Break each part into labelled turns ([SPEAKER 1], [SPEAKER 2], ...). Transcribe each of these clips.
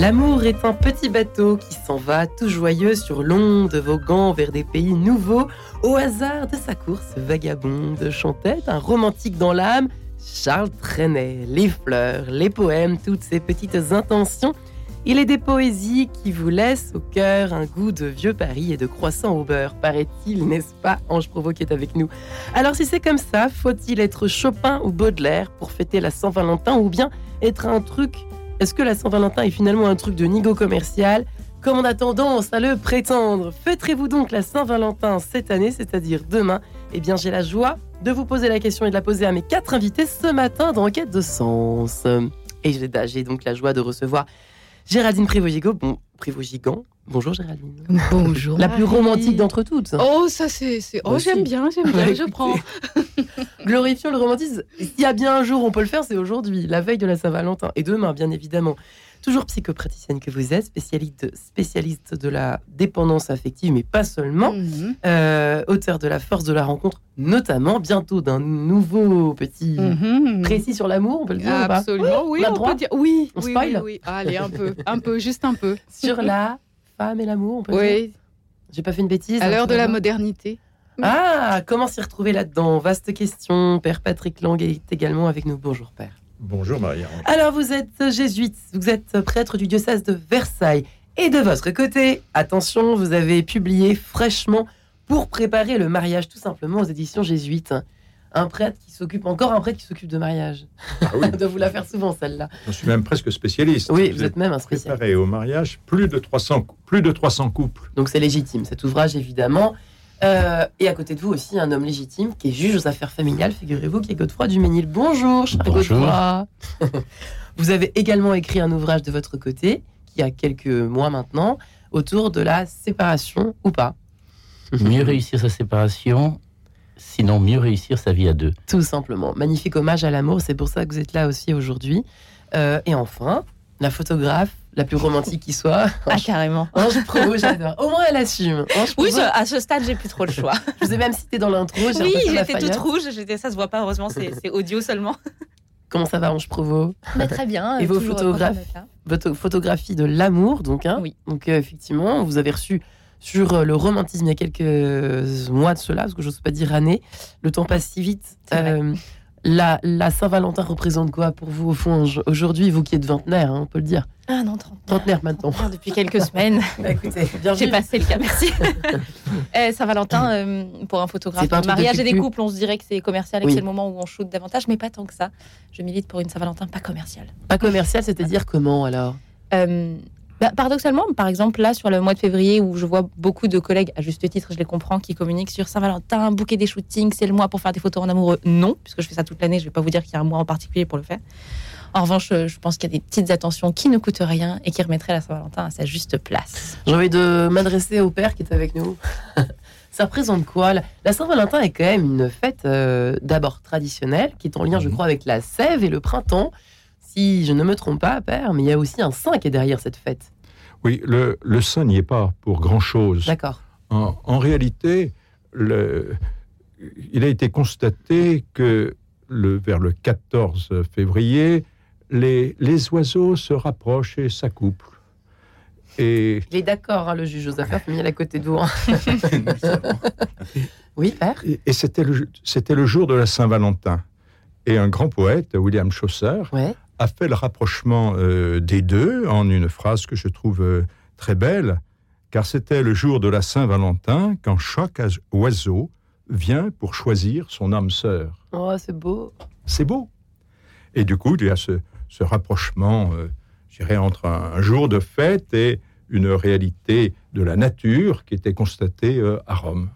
[SPEAKER 1] L'amour est un petit bateau qui s'en va tout joyeux sur l'onde, voguant vers des pays nouveaux. Au hasard de sa course vagabonde, chantait un romantique dans l'âme, Charles Trenet. Les fleurs, les poèmes, toutes ces petites intentions. Il est des poésies qui vous laissent au cœur un goût de vieux Paris et de croissant au beurre, paraît-il, n'est-ce pas Ange Provo qui est avec nous. Alors si c'est comme ça, faut-il être Chopin ou Baudelaire pour fêter la Saint-Valentin ou bien être un truc est-ce que la Saint-Valentin est finalement un truc de nigo commercial Comme on a tendance à le prétendre, fêterez-vous donc la Saint-Valentin cette année, c'est-à-dire demain? Eh bien, j'ai la joie de vous poser la question et de la poser à mes quatre invités ce matin dans Enquête de Sens. Et j'ai donc la joie de recevoir Géraldine Prévogigo. Bon, Prévogigan. Bonjour Géraldine.
[SPEAKER 2] Bonjour.
[SPEAKER 1] La plus romantique d'entre toutes.
[SPEAKER 2] Oh, ça c'est. Oh, j'aime bien, j'aime bien, je prends.
[SPEAKER 1] Glorifions le romantisme. S'il y a bien un jour où on peut le faire, c'est aujourd'hui, la veille de la Saint-Valentin. Et demain, bien évidemment. Toujours psychopraticienne que vous êtes, spécialiste, spécialiste de la dépendance affective, mais pas seulement. Mhm. Euh, auteur de La force de la rencontre, notamment bientôt d'un nouveau petit mhm. précis sur l'amour, on peut le dire
[SPEAKER 2] Absolument, oui, on, peut dire. Oui,
[SPEAKER 1] on
[SPEAKER 2] oui,
[SPEAKER 1] spoil
[SPEAKER 2] oui, Allez, un peu, un peu, juste un peu.
[SPEAKER 1] Sur la femme et l'amour, on peut
[SPEAKER 2] oui. dire.
[SPEAKER 1] J'ai pas fait une bêtise.
[SPEAKER 2] À hein, l'heure de la modernité.
[SPEAKER 1] Ah, comment s'y retrouver là-dedans? Vaste question. Père Patrick Lang est également avec nous. Bonjour, Père.
[SPEAKER 3] Bonjour Maria.
[SPEAKER 1] Alors vous êtes jésuite, vous êtes prêtre du diocèse de Versailles. Et de votre côté, attention, vous avez publié fraîchement pour préparer le mariage tout simplement aux éditions jésuites. Un prêtre qui s'occupe, encore un prêtre qui s'occupe de mariage. Ah oui. de vous la faire souvent celle-là.
[SPEAKER 3] Je suis même presque spécialiste.
[SPEAKER 1] Oui, vous, êtes même un spécialiste.
[SPEAKER 3] Préparé au mariage plus de 300, plus de 300 couples.
[SPEAKER 1] Donc c'est légitime cet ouvrage évidemment. Euh, et à côté de vous aussi, un homme légitime qui est juge aux affaires familiales, figurez-vous, qui est Godefroy Duménil. Bonjour, cher Godefroy. vous avez également écrit un ouvrage de votre côté, qui a quelques mois maintenant, autour de la séparation ou pas.
[SPEAKER 4] mieux réussir sa séparation, sinon mieux réussir sa vie à deux.
[SPEAKER 1] Tout simplement. Magnifique hommage à l'amour, c'est pour ça que vous êtes là aussi aujourd'hui. Euh, et enfin, la photographe la plus romantique qui soit.
[SPEAKER 2] Ah, carrément.
[SPEAKER 1] Ange Provo, j'adore. Au moins, elle assume.
[SPEAKER 2] oui, à ce stade, j'ai plus trop le choix.
[SPEAKER 1] je vous ai même cité dans l'intro.
[SPEAKER 2] Oui, j'étais toute rouge. Ça se voit pas, heureusement, c'est audio seulement.
[SPEAKER 1] Comment ça va, Ange Provo
[SPEAKER 2] bah, Très bien.
[SPEAKER 1] Et vos photographes, votre photographie de l'amour, donc. Hein
[SPEAKER 2] oui.
[SPEAKER 1] Donc, euh, effectivement, vous avez reçu sur euh, le romantisme il y a quelques mois de cela, parce que je n'ose pas dire année. Le temps passe si vite. Euh, la, Saint-Valentin représente quoi pour vous, au fond, aujourd'hui, vous qui êtes vingtenaire, hein, on peut le dire?
[SPEAKER 2] Ah non,
[SPEAKER 1] trentenaire. maintenant.
[SPEAKER 2] depuis quelques semaines.
[SPEAKER 1] Bah, écoutez,
[SPEAKER 2] J'ai passé le cas, merci. Eh, Saint-Valentin, euh, pour un photographe, un mariage et des couples, on se dirait que c'est commercial et que c'est le moment où on shoot davantage, mais pas tant que ça. Je milite pour une Saint-Valentin pas commerciale.
[SPEAKER 1] Pas commerciale, c'est-à-dire comment alors?
[SPEAKER 2] Euh, bah, paradoxalement, par exemple, là, sur le mois de février, où je vois beaucoup de collègues, à juste titre, je les comprends, qui communiquent sur Saint-Valentin, bouquet des shootings, c'est le mois pour faire des photos en amoureux. Non, puisque je fais ça toute l'année, je ne vais pas vous dire qu'il y a un mois en particulier pour le faire. En revanche, je pense qu'il y a des petites attentions qui ne coûtent rien et qui remettraient la Saint-Valentin à sa juste place.
[SPEAKER 1] J'ai envie de m'adresser au père qui est avec nous. ça représente quoi? La Saint-Valentin est quand même une fête euh, d'abord traditionnelle, qui est en lien, je mhm. crois, avec la sève et le printemps. Si je ne me trompe pas, père, mais il y a aussi un saint qui est derrière cette fête.
[SPEAKER 3] Oui, le, le saint n'y est pas pour grand-chose.
[SPEAKER 1] D'accord.
[SPEAKER 3] En, réalité, le, il a été constaté que le, vers le 14 février, les, les oiseaux se rapprochent et s'accouplent.
[SPEAKER 1] Et... Il est d'accord, hein, le juge aux affaires familiales à côté de vous. Hein. oui, père.
[SPEAKER 3] Et, c'était le, le jour de la Saint-Valentin. Et un grand poète, William Chaucer,
[SPEAKER 1] ouais
[SPEAKER 3] a fait le rapprochement euh, des deux en une phrase que je trouve euh, très belle, car c'était le jour de la Saint-Valentin quand chaque oiseau vient pour choisir son âme sœur.
[SPEAKER 1] Oh, c'est beau.
[SPEAKER 3] C'est beau. Et du coup, il y a ce, rapprochement, euh, je entre un, jour de fête et une réalité de la nature qui était constatée à Rome.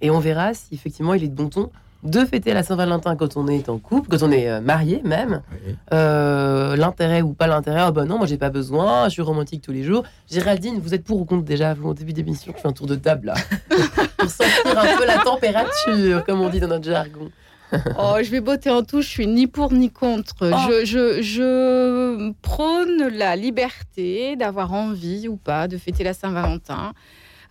[SPEAKER 1] Et on verra si effectivement il est de bon ton de fêter la Saint-Valentin quand on est en couple, quand on est euh, marié même. Euh, l'intérêt ou pas l'intérêt, ah ben non, moi j'ai pas besoin, je suis romantique tous les jours. Géraldine, vous êtes pour ou contre déjà Vous, au début d'émission, je fais un tour de table là, pour sentir un peu la température, comme on dit dans notre jargon.
[SPEAKER 2] oh, je vais botter en touche, je suis ni pour ni contre. Oh. Je, je, je prône la liberté d'avoir envie ou pas de fêter la Saint-Valentin.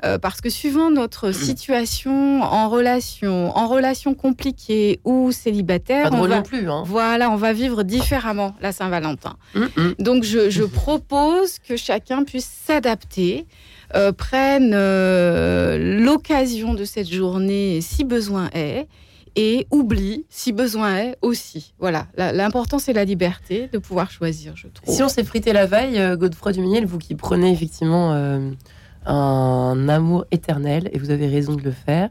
[SPEAKER 5] Euh, parce que suivant notre situation en relation, en relation compliquée ou célibataire,
[SPEAKER 1] Pas
[SPEAKER 5] on va,
[SPEAKER 1] non plus. Hein.
[SPEAKER 5] voilà, on va vivre différemment la Saint-Valentin.
[SPEAKER 1] Hum, hum.
[SPEAKER 5] Donc je, je propose que chacun puisse s'adapter, euh, prenne euh, l'occasion de cette journée si besoin est, et oublie si besoin est aussi. Voilà, l'important c'est la liberté de pouvoir choisir, je trouve.
[SPEAKER 1] Si on s'est frité la veille, euh, Godefroy Duménil, vous qui prenez effectivement euh, un amour éternel, et vous avez raison de le faire,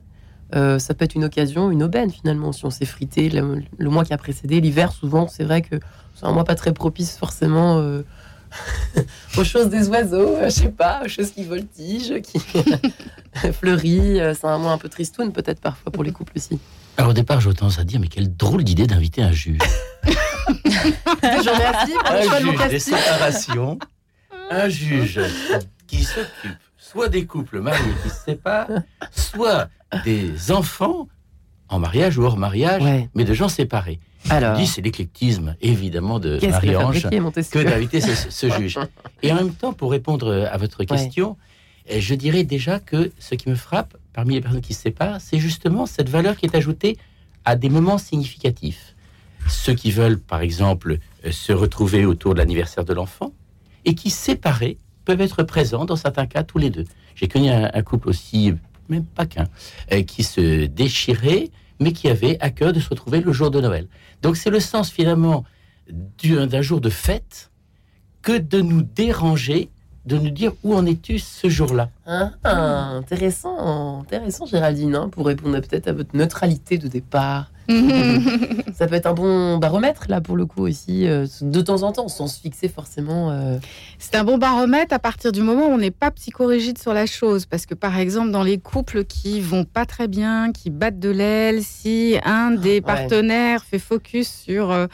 [SPEAKER 1] euh, ça peut être une occasion, une aubaine finalement, si on s'est frité le, le mois qui a précédé. L'hiver, souvent, c'est vrai que c'est un mois pas très propice forcément euh, aux choses des oiseaux, euh, je sais pas, aux choses qui voltigent, qui fleurissent. Euh, C'est un mois un peu tristoun peut-être parfois pour les couples aussi.
[SPEAKER 4] Alors au départ, j'ai tendance à dire, mais quelle drôle d'idée d'inviter un juge.
[SPEAKER 1] Je remercie pour le
[SPEAKER 4] un
[SPEAKER 1] choix de mon
[SPEAKER 4] juge des
[SPEAKER 1] casting.
[SPEAKER 4] séparations, un juge qui s'occupe soit des couples mariés qui se séparent, soit des enfants en mariage ou hors mariage,
[SPEAKER 1] Ouais.
[SPEAKER 4] mais de gens séparés.
[SPEAKER 1] Alors,
[SPEAKER 4] dis, c'est l'éclectisme, évidemment, de Marie-Ange que d'inviter ce, ce juge. Et en même temps, pour répondre à votre question, eh, je dirais déjà que ce qui me frappe parmi les personnes qui se séparent, c'est justement cette valeur qui est ajoutée à des moments significatifs. Ceux qui veulent, par exemple, euh, se retrouver autour de l'anniversaire de l'enfant et qui, séparés, peuvent être présents, dans certains cas, tous les deux. J'ai connu un, couple aussi, même pas qu'un, euh, qui se déchirait, mais qui avait à cœur de se retrouver le jour de Noël. Donc c'est le sens finalement du- d'un jour de fête que de nous déranger, de nous dire où en es-tu ce jour-là.
[SPEAKER 1] Hein, ah, intéressant, intéressant Géraldine, hein, pour répondre peut-être à votre neutralité de départ. Ça peut être un bon baromètre là pour le coup aussi, euh, de temps en temps, sans se fixer forcément. euh,
[SPEAKER 5] C'est un bon baromètre à partir du moment où on n'est pas psychorigide sur la chose. Parce que, par exemple, dans les couples qui vont pas très bien, qui battent de l'aile, si un des partenaires fait focus sur euh,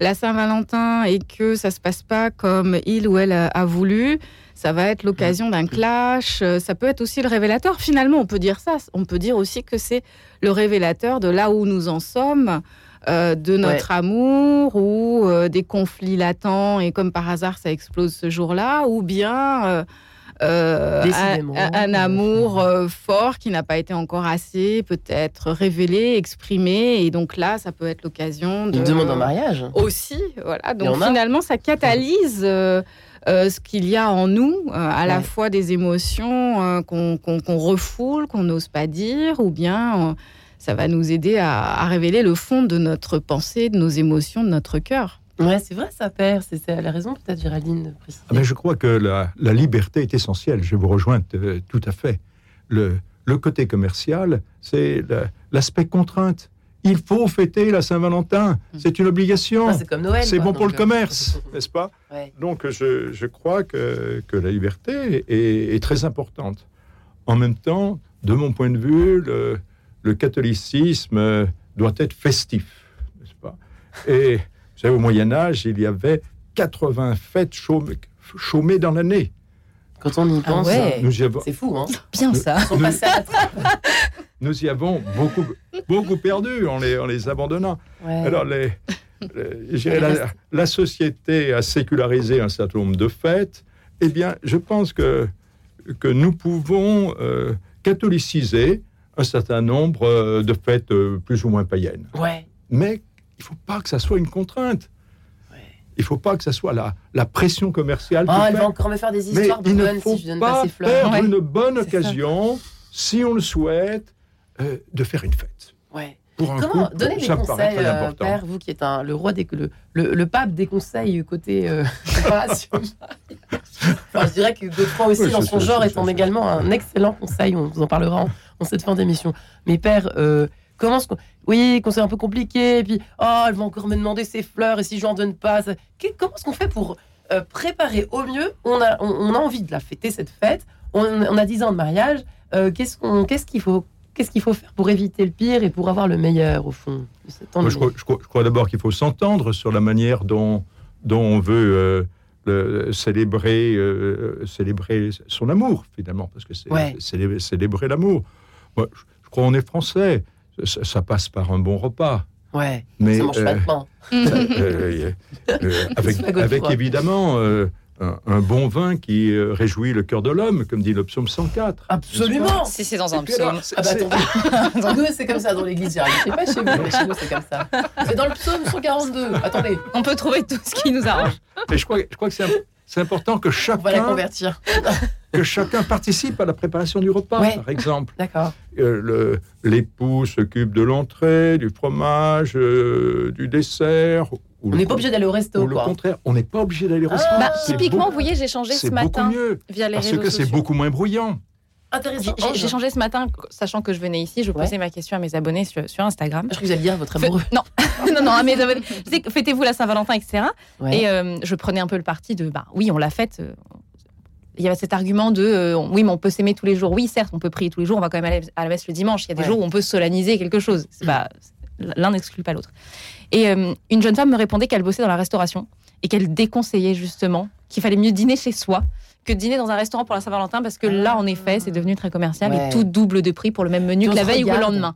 [SPEAKER 5] la Saint-Valentin et que ça se passe pas comme il ou elle a, a voulu, ça va être l'occasion d'un clash. Euh, Ça peut être aussi le révélateur. Finalement, on peut dire ça. On peut dire aussi que c'est le révélateur de là où nous en sommes. euh, de notre amour ou euh, des conflits latents et comme par hasard ça explose ce jour-là ou bien euh, un, un amour fort qui n'a pas été encore assez peut-être révélé, exprimé et donc là ça peut être l'occasion de
[SPEAKER 1] Une demande en mariage.
[SPEAKER 5] aussi voilà donc finalement ça catalyse euh, ce qu'il y a en nous euh, à la fois des émotions euh, qu'on refoule qu'on n'ose pas dire ou bien euh, ça va nous aider à, à révéler le fond de notre pensée de nos émotions de notre cœur
[SPEAKER 1] Ouais, c'est vrai, ça perd. C'est c'est- elle a raison peut-être Géraldine.
[SPEAKER 3] Ah ben, je crois que la, la liberté est essentielle. Je vous rejoins tout à fait. Le, le côté commercial, c'est la- l'aspect contrainte. Il faut fêter la Saint-Valentin. C'est une obligation.
[SPEAKER 1] Ah, c'est comme Noël.
[SPEAKER 3] c'est
[SPEAKER 1] quoi,
[SPEAKER 3] bon pour le
[SPEAKER 1] euh,
[SPEAKER 3] commerce, n'est-ce pas
[SPEAKER 1] ouais.
[SPEAKER 3] Donc je, je crois que, que la liberté est, est très importante. En même temps, de mon point de vue, le, le catholicisme euh, doit être festif, n'est-ce pas? Et vous savez, au Moyen Âge, il y avait 80 fêtes chômées, chômées dans l'année.
[SPEAKER 1] Quand on y
[SPEAKER 2] Ah
[SPEAKER 1] pense,
[SPEAKER 2] ouais.
[SPEAKER 3] Nous y avons,
[SPEAKER 1] c'est fou. Hein.
[SPEAKER 2] Bien ça.
[SPEAKER 1] À la trappe.
[SPEAKER 3] Nous y avons beaucoup, beaucoup perdu en les, en les abandonnant.
[SPEAKER 1] Ouais.
[SPEAKER 3] Alors, les, les- la, la société a sécularisé un certain nombre de fêtes. Eh bien, je pense que, que nous pouvons euh, catholiciser un certain nombre euh, de fêtes euh, plus ou moins païennes.
[SPEAKER 1] ouais.
[SPEAKER 3] Mais il ne faut pas que ça soit une contrainte.
[SPEAKER 1] Ouais.
[SPEAKER 3] Il ne faut pas que ça soit la, la pression commerciale.
[SPEAKER 1] Oh, elle va encore me faire des
[SPEAKER 3] Mais
[SPEAKER 1] histoires
[SPEAKER 3] il ne
[SPEAKER 1] bonnes
[SPEAKER 3] faut
[SPEAKER 1] si je donne pas
[SPEAKER 3] pas
[SPEAKER 1] ses fleurs.
[SPEAKER 3] perdre
[SPEAKER 5] Ouais.
[SPEAKER 3] une bonne
[SPEAKER 5] ça.
[SPEAKER 3] occasion, si on le souhaite, euh, de faire une fête.
[SPEAKER 1] Ouais.
[SPEAKER 3] Pour un
[SPEAKER 1] Comment
[SPEAKER 3] couple,
[SPEAKER 1] donner des conseils, euh, père, vous qui êtes un, le roi des le, le, le pape des conseils côté euh, enfin, je dirais que Godefroy aussi,
[SPEAKER 3] Oui,
[SPEAKER 1] dans son
[SPEAKER 3] ça,
[SPEAKER 1] genre, étant également un excellent conseil. On vous en parlera en, en cette fin d'émission. Mais père, euh, comment est-ce qu'on... Oui, conseil un peu compliqué. Et puis, oh, elle va encore me demander ses fleurs. Et si je n'en donne pas... ça- Comment est-ce qu'on fait pour préparer au mieux? On a, on, on a envie de la fêter, cette fête. On, on a 10 ans de mariage. Euh, qu'est-ce, qu'on, qu'est-ce qu'il faut Qu'est-ce qu'il faut faire pour éviter le pire et pour avoir le meilleur, au fond de cette
[SPEAKER 3] Moi, je crois, d'abord qu'il faut s'entendre sur la manière dont, dont on veut euh, le- célébrer, euh, célébrer son amour, finalement, parce que c'est
[SPEAKER 1] Ouais.
[SPEAKER 3] célébrer, célébrer l'amour. Moi, je, je crois qu'on est français. Ça, ça passe par un bon repas.
[SPEAKER 1] Ouais,
[SPEAKER 3] Mais
[SPEAKER 1] ça mange pas
[SPEAKER 3] euh,
[SPEAKER 1] de pain.
[SPEAKER 3] euh, euh, avec,
[SPEAKER 1] pas
[SPEAKER 3] évidemment euh, un, un bon vin qui euh, réjouit le cœur de l'homme, comme dit le psaume 104.
[SPEAKER 1] Absolument
[SPEAKER 2] Si c'est dans un psaume.
[SPEAKER 3] c'est-
[SPEAKER 1] Ah bah
[SPEAKER 3] c'est-
[SPEAKER 1] attendez, nous c'est comme ça dans l'église, je sais pas chez vous, mais chez nous c'est comme ça. C'est dans le psaume 142. Attendez,
[SPEAKER 2] On peut trouver tout ce qui nous arrange.
[SPEAKER 3] mais je crois, je crois que c'est im- c'est important que
[SPEAKER 1] on va la
[SPEAKER 3] chacun,
[SPEAKER 1] convertir.
[SPEAKER 3] que chacun participe à la préparation du repas,
[SPEAKER 1] Ouais.
[SPEAKER 3] par exemple.
[SPEAKER 1] D'accord.
[SPEAKER 3] Euh, le- L'époux s'occupe de l'entrée, du fromage, euh, du dessert.
[SPEAKER 1] On n'est pas obligé d'aller au resto,
[SPEAKER 3] Ou le
[SPEAKER 1] quoi.
[SPEAKER 3] contraire, on n'est pas obligé d'aller au restaurant.
[SPEAKER 2] Bah,
[SPEAKER 3] C'est
[SPEAKER 2] typiquement,
[SPEAKER 3] beaucoup-
[SPEAKER 2] vous voyez, j'ai changé ce matin
[SPEAKER 3] mieux,
[SPEAKER 2] via les
[SPEAKER 3] parce
[SPEAKER 2] réseaux
[SPEAKER 3] que c'est beaucoup moins bruyant.
[SPEAKER 1] Intéressant.
[SPEAKER 2] J'ai- changé ce matin, sachant que je venais ici, je
[SPEAKER 1] Ouais.
[SPEAKER 2] posais ma question à mes abonnés sur, sur Instagram.
[SPEAKER 1] Je vous alliez dire votre
[SPEAKER 2] Fe-
[SPEAKER 1] amoureux.
[SPEAKER 2] non, non, non, à mes abonnés. Fêtez-vous la Saint-Valentin, etc.
[SPEAKER 1] Ouais.
[SPEAKER 2] Et euh, je prenais un peu le parti de, bah oui, on l'a faite. euh, Il y avait cet argument de, euh, oui, mais on peut s'aimer tous les jours. Oui, certes, on peut prier tous les jours, on va quand même aller à la messe le dimanche. Il y a des
[SPEAKER 1] Ouais.
[SPEAKER 2] jours où on peut solenniser quelque chose. Pas- L'un n'exclut pas l'autre. Et euh, une jeune femme me répondait qu'elle bossait dans la restauration et qu'elle déconseillait justement qu'il fallait mieux dîner chez soi que dîner dans un restaurant pour la Saint-Valentin parce que là, en effet, c'est devenu très commercial
[SPEAKER 1] Ouais.
[SPEAKER 2] et tout double de prix pour le même menu que la veille ou le lendemain.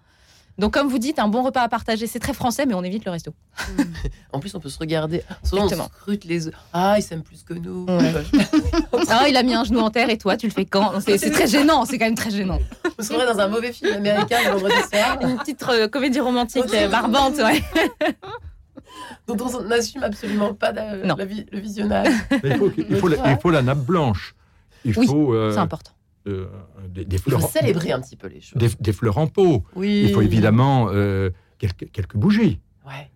[SPEAKER 2] Donc, comme vous dites, un bon repas à partager, c'est très français, mais on évite le resto.
[SPEAKER 1] En plus, on peut se regarder. Souvent, on
[SPEAKER 2] Exactement.
[SPEAKER 1] scrute les œufs. Ah, ils s'aiment plus que nous.
[SPEAKER 2] Ouais. Ah, il a mis un genou en terre et toi, tu le fais quand? C'est très gênant, c'est quand même très gênant.
[SPEAKER 1] On se dans un mauvais film américain le vendredi soir,
[SPEAKER 2] Une petite euh, comédie romantique euh, barbante, ouais.
[SPEAKER 1] dont on n'assume absolument pas la-
[SPEAKER 2] Non.
[SPEAKER 1] la vi- le visionnage.
[SPEAKER 3] Il, faut, il, faut la, il faut la nappe blanche. Il
[SPEAKER 2] Oui,
[SPEAKER 3] faut euh,
[SPEAKER 2] C'est important.
[SPEAKER 3] Des, des
[SPEAKER 1] Il
[SPEAKER 3] fleurs,
[SPEAKER 1] faut célébrer un petit peu les choses.
[SPEAKER 3] des, des fleurs en pot.
[SPEAKER 1] Oui.
[SPEAKER 3] Il faut évidemment euh, quelques, quelques bougies.
[SPEAKER 1] Ouais.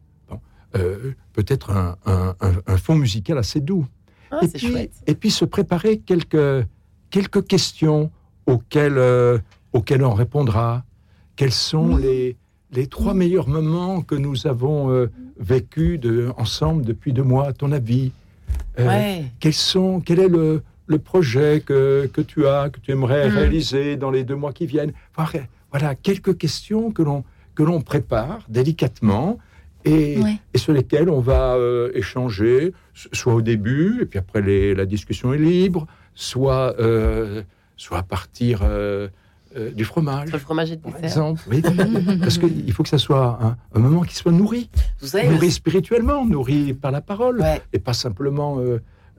[SPEAKER 3] Euh, Peut-être un, un- un- un fond musical assez doux.
[SPEAKER 1] Ah,
[SPEAKER 3] et, puis,
[SPEAKER 1] chouette.
[SPEAKER 3] et puis se préparer quelques, quelques questions auxquelles, euh, auxquelles on répondra. Quels sont les, les trois meilleurs moments que nous avons vécus de, ensemble depuis deux mois, à ton avis?
[SPEAKER 1] Ouais.
[SPEAKER 3] quels sont, Quel est le, le projet que, que tu as, que tu aimerais
[SPEAKER 1] Mm.
[SPEAKER 3] réaliser dans les deux mois qui viennent voilà, voilà, quelques questions que l'on que l'on prépare délicatement et,
[SPEAKER 2] Ouais.
[SPEAKER 3] et sur lesquelles on va euh, échanger, soit au début, et puis après les- la discussion est libre, soit, euh, soit à partir euh, euh, du fromage,
[SPEAKER 1] Sur le fromage et le
[SPEAKER 3] par
[SPEAKER 1] dessert.
[SPEAKER 3] exemple. Oui, parce qu'il faut que ça soit un, un moment qui soit nourri,
[SPEAKER 1] Vous savez,
[SPEAKER 3] nourri
[SPEAKER 1] le-
[SPEAKER 3] spirituellement, nourri par la parole,
[SPEAKER 1] Ouais.
[SPEAKER 3] et pas simplement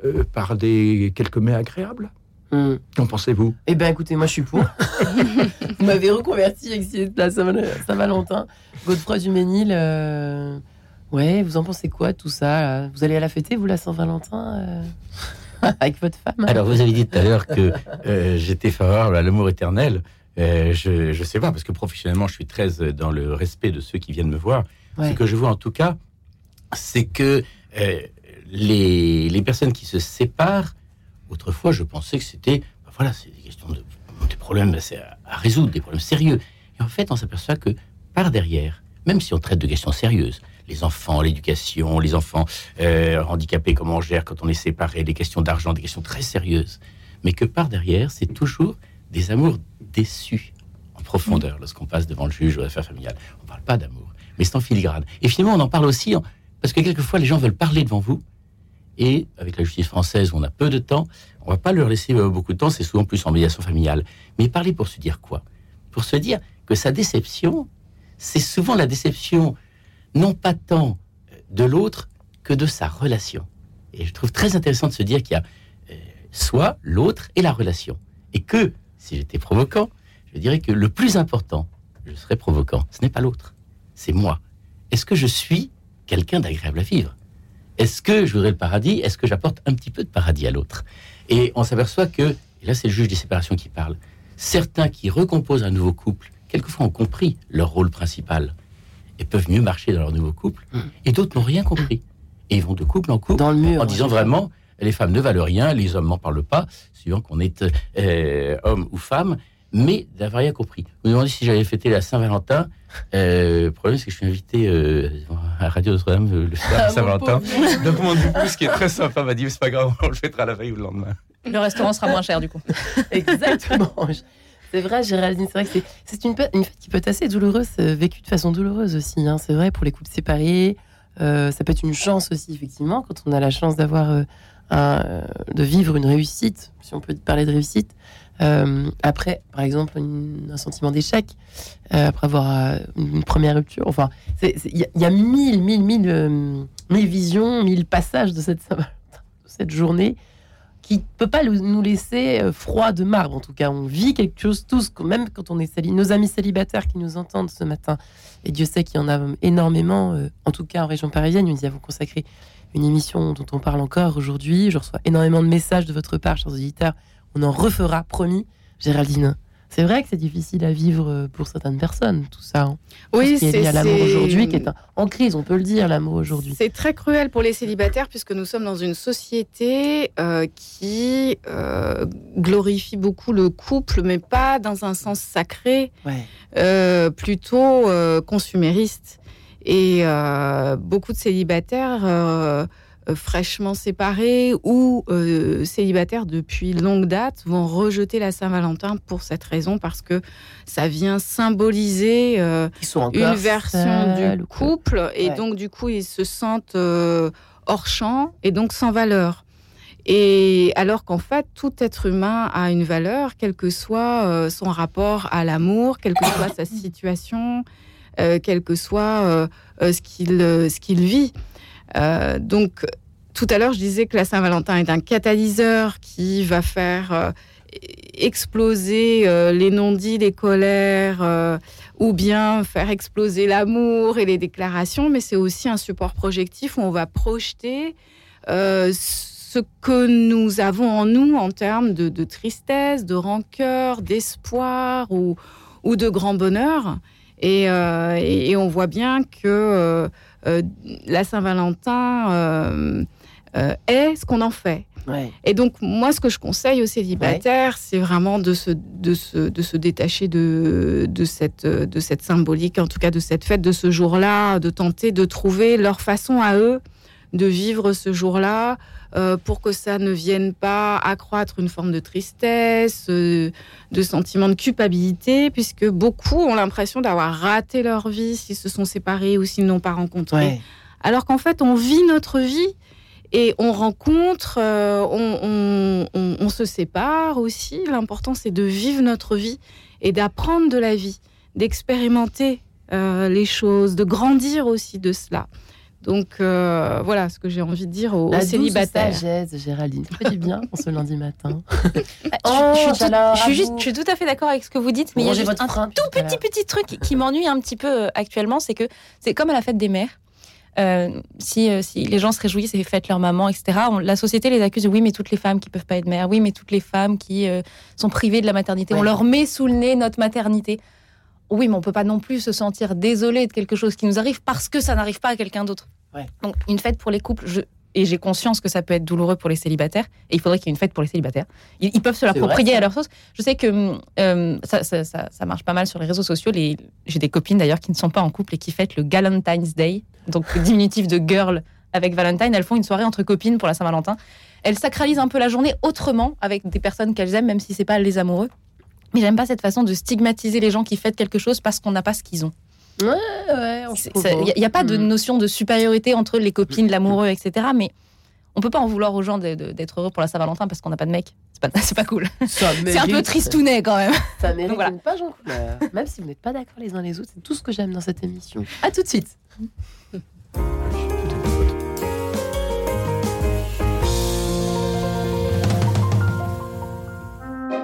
[SPEAKER 3] euh, par des quelques mets agréables.
[SPEAKER 1] Hmm.
[SPEAKER 3] Qu'en pensez-vous?
[SPEAKER 1] Eh bien, écoutez, moi, je suis pour. Vous m'avez reconverti avec cette- la Saint- Saint-Valentin. Godefroy du Ménil, euh, ouais, vous en pensez quoi, tout ça là? Vous allez à la fêter, vous, la Saint-Valentin euh, Avec votre femme?
[SPEAKER 4] Alors, vous avez dit tout à l'heure que euh, j'étais favorable à l'amour éternel. Euh, je ne sais pas, parce que professionnellement, je suis très dans le respect de ceux qui viennent me voir.
[SPEAKER 1] Ouais.
[SPEAKER 4] Ce que je vois en tout cas, c'est que euh, les, les personnes qui se séparent, autrefois, je pensais que c'était, ben voilà, c'est des questions de des problèmes c'est à, à résoudre, des problèmes sérieux. Et en fait, on s'aperçoit que par derrière, même si on traite de questions sérieuses, les enfants, l'éducation, les enfants euh, handicapés, comment on gère quand on est séparé, des questions d'argent, des questions très sérieuses, mais que par derrière, c'est toujours des amours déçus en profondeur lorsqu'on passe devant le juge ou l'affaire familiale. On ne parle pas d'amour, mais c'est en filigrane. Et finalement, on en parle aussi en- parce que quelquefois, les gens veulent parler devant vous. Et avec la justice française, on a peu de temps, on va pas leur laisser euh, beaucoup de temps, c'est souvent plus en médiation familiale. Mais parler pour se dire quoi? Pour se dire que sa déception, c'est souvent la déception, non pas tant euh, de l'autre que de sa relation. Et je trouve très intéressant de se dire qu'il y a euh, soit l'autre et la relation. Et que, si j'étais provoquant, je dirais que le plus important, je serais provoquant, ce n'est pas l'autre, c'est moi. Est-ce que je suis quelqu'un d'agréable à vivre? Est-ce que je voudrais le paradis? Est-ce que j'apporte un petit peu de paradis à l'autre? Et on s'aperçoit que, et là c'est le juge des séparations qui parle, certains qui recomposent un nouveau couple, quelquefois ont compris leur rôle principal et peuvent mieux marcher dans leur nouveau couple,
[SPEAKER 1] Mm.
[SPEAKER 4] et d'autres n'ont rien compris. Et ils vont de couple en couple
[SPEAKER 1] Dans le mur.
[SPEAKER 4] en disant vraiment, les femmes ne valent rien, les hommes n'en parlent pas, suivant qu'on est euh, homme ou femme, mais d'avoir rien compris. Vous me demandez si j'avais fêté la Saint-Valentin. Euh, le problème, c'est que je suis invité euh, à Radio Notre-Dame euh, le soir
[SPEAKER 1] Ah,
[SPEAKER 4] Saint-Valentin. Donc mon épouse, qui est très sympa, m'a dit c'est pas grave, on le fêtera la veille ou le lendemain.
[SPEAKER 2] Le restaurant sera moins cher du coup.
[SPEAKER 1] Exactement. C'est vrai, Géraldine, c'est vrai que c'est- une, fête qui peut être assez douloureuse, euh, vécue de façon douloureuse aussi. hein. C'est vrai, pour les couples séparés, ça peut être une chance aussi, effectivement, quand on a la chance d'avoir, un, de vivre une réussite, si on peut parler de réussite. Euh, après, par exemple, un sentiment d'échec, euh, après avoir euh, une, première rupture. Enfin, il y, a- mille, mille, mille, visions, mille passages de cette, journée. qui peut pas nous laisser froid de marbre. En tout cas, on vit quelque chose tous, même quand on est célibataire. Nos amis célibataires qui nous entendent ce matin, et Dieu sait qu'il y en a énormément, en tout cas en région parisienne, nous y avons consacré une émission dont on parle encore aujourd'hui. Je reçois énormément de messages de votre part, chers auditeurs. On en refera, promis. Géraldine, c'est vrai que c'est difficile à vivre euh, pour certaines personnes, tout ça. Hein.
[SPEAKER 5] Oui, c'est
[SPEAKER 1] à l'amour aujourd'hui qui est en crise, on peut le dire, l'amour aujourd'hui.
[SPEAKER 5] C'est très cruel pour les célibataires puisque nous sommes dans une société euh, qui euh, glorifie beaucoup le couple, mais pas dans un sens sacré, plutôt consumériste. Et beaucoup de célibataires fraîchement séparés ou euh, célibataires depuis longue date vont rejeter la Saint-Valentin pour cette raison, parce que ça vient symboliser euh, une version du couple, et donc du coup ils se sentent hors champ et donc sans valeur. Et alors qu'en fait, tout être humain a une valeur, quel que soit son rapport à l'amour, quelle que soit sa situation, quel que soit ce qu'il ce qu'il vit. Euh, donc, tout à l'heure, je disais que la Saint-Valentin est un catalyseur qui va faire euh, exploser euh, les non-dits, les colères, ou bien faire exploser l'amour et les déclarations, mais c'est aussi un support projectif où on va projeter ce que nous avons en nous en termes de, tristesse, de rancœur, d'espoir ou, ou, de grand bonheur. Et, et, on voit bien que euh, la Saint-Valentin euh, euh, est ce qu'on en fait. Et donc, moi, ce que je conseille aux célibataires, c'est vraiment de se, de se, de se détacher de, de, cette, de cette symbolique, en tout cas de cette fête, de ce jour-là, de tenter de trouver leur façon à eux de vivre ce jour-là euh, pour que ça ne vienne pas accroître une forme de tristesse, euh, de sentiment de culpabilité, puisque beaucoup ont l'impression d'avoir raté leur vie s'ils se sont séparés ou s'ils n'ont pas rencontré. Alors qu'en fait, on vit notre vie et on rencontre, euh, on, on, se sépare aussi. L'important, c'est de vivre notre vie et d'apprendre de la vie, d'expérimenter les choses, de grandir aussi de cela. Donc euh, voilà ce que j'ai envie de dire aux,
[SPEAKER 1] La
[SPEAKER 5] célibataires.
[SPEAKER 1] sagesse, Géraldine. Ça fait du bien pour ce lundi matin.
[SPEAKER 2] oh, je, suis tout, juste, je, suis tout, à fait d'accord avec ce que vous dites, mais il y a juste un tout petit petit truc qui, m'ennuie un petit peu euh, actuellement, c'est que c'est comme à la fête des mères. Euh, si, si, les gens se réjouissent et fêtent leur maman, etc., la société les accuse de oui, mais toutes les femmes qui peuvent pas être mères, oui, mais toutes les femmes qui sont privées de la maternité, on leur met sous le nez notre maternité oui, mais on peut pas non plus se sentir désolé de quelque chose qui nous arrive parce que ça n'arrive pas à quelqu'un d'autre. Donc, une fête pour les couples, et j'ai conscience que ça peut être douloureux pour les célibataires, et il faudrait qu'il y ait une fête pour les célibataires. Ils, peuvent se l'approprier à leur sauce. Je sais que euh, ça, marche pas mal sur les réseaux sociaux. J'ai des copines d'ailleurs qui ne sont pas en couple et qui fêtent le Galentine's Day, donc diminutif de girl avec Valentine. Elles font une soirée entre copines pour la Saint-Valentin. Elles sacralisent un peu la journée autrement avec des personnes qu'elles aiment, même si c'est pas les amoureux. Mais j'aime pas cette façon de stigmatiser les gens qui fêtent quelque chose parce qu'on n'a pas ce qu'ils ont.
[SPEAKER 1] Ouais, ouais.
[SPEAKER 2] Il n'y a, pas de mm. notion de supériorité entre les copines, l'amoureux, etc. Mais on peut pas en vouloir aux gens d'être heureux pour la Saint-Valentin parce qu'on n'a pas de mec. C'est pas, pas cool. C'est un peu tristounet quand même.
[SPEAKER 1] Ça mérite une page en couleur. Même si vous n'êtes pas d'accord les uns les autres, c'est tout ce que j'aime dans cette émission. À tout de suite.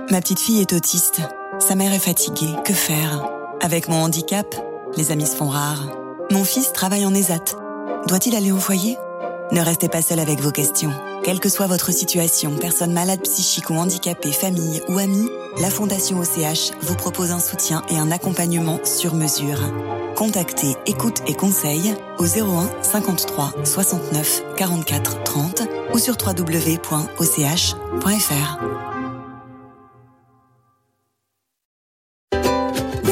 [SPEAKER 6] Ma petite fille est autiste. Sa mère est fatiguée. Que faire? Avec mon handicap, les amis se font rares. Mon fils travaille en ESAT. Doit-il aller au foyer? Ne restez pas seul avec vos questions. Quelle que soit votre situation, personne malade, psychique ou handicapée, famille ou amis, la Fondation OCH vous propose un soutien et un accompagnement sur mesure. Contactez Écoute et Conseil au 01 53 69 44 30 ou sur www.och.fr.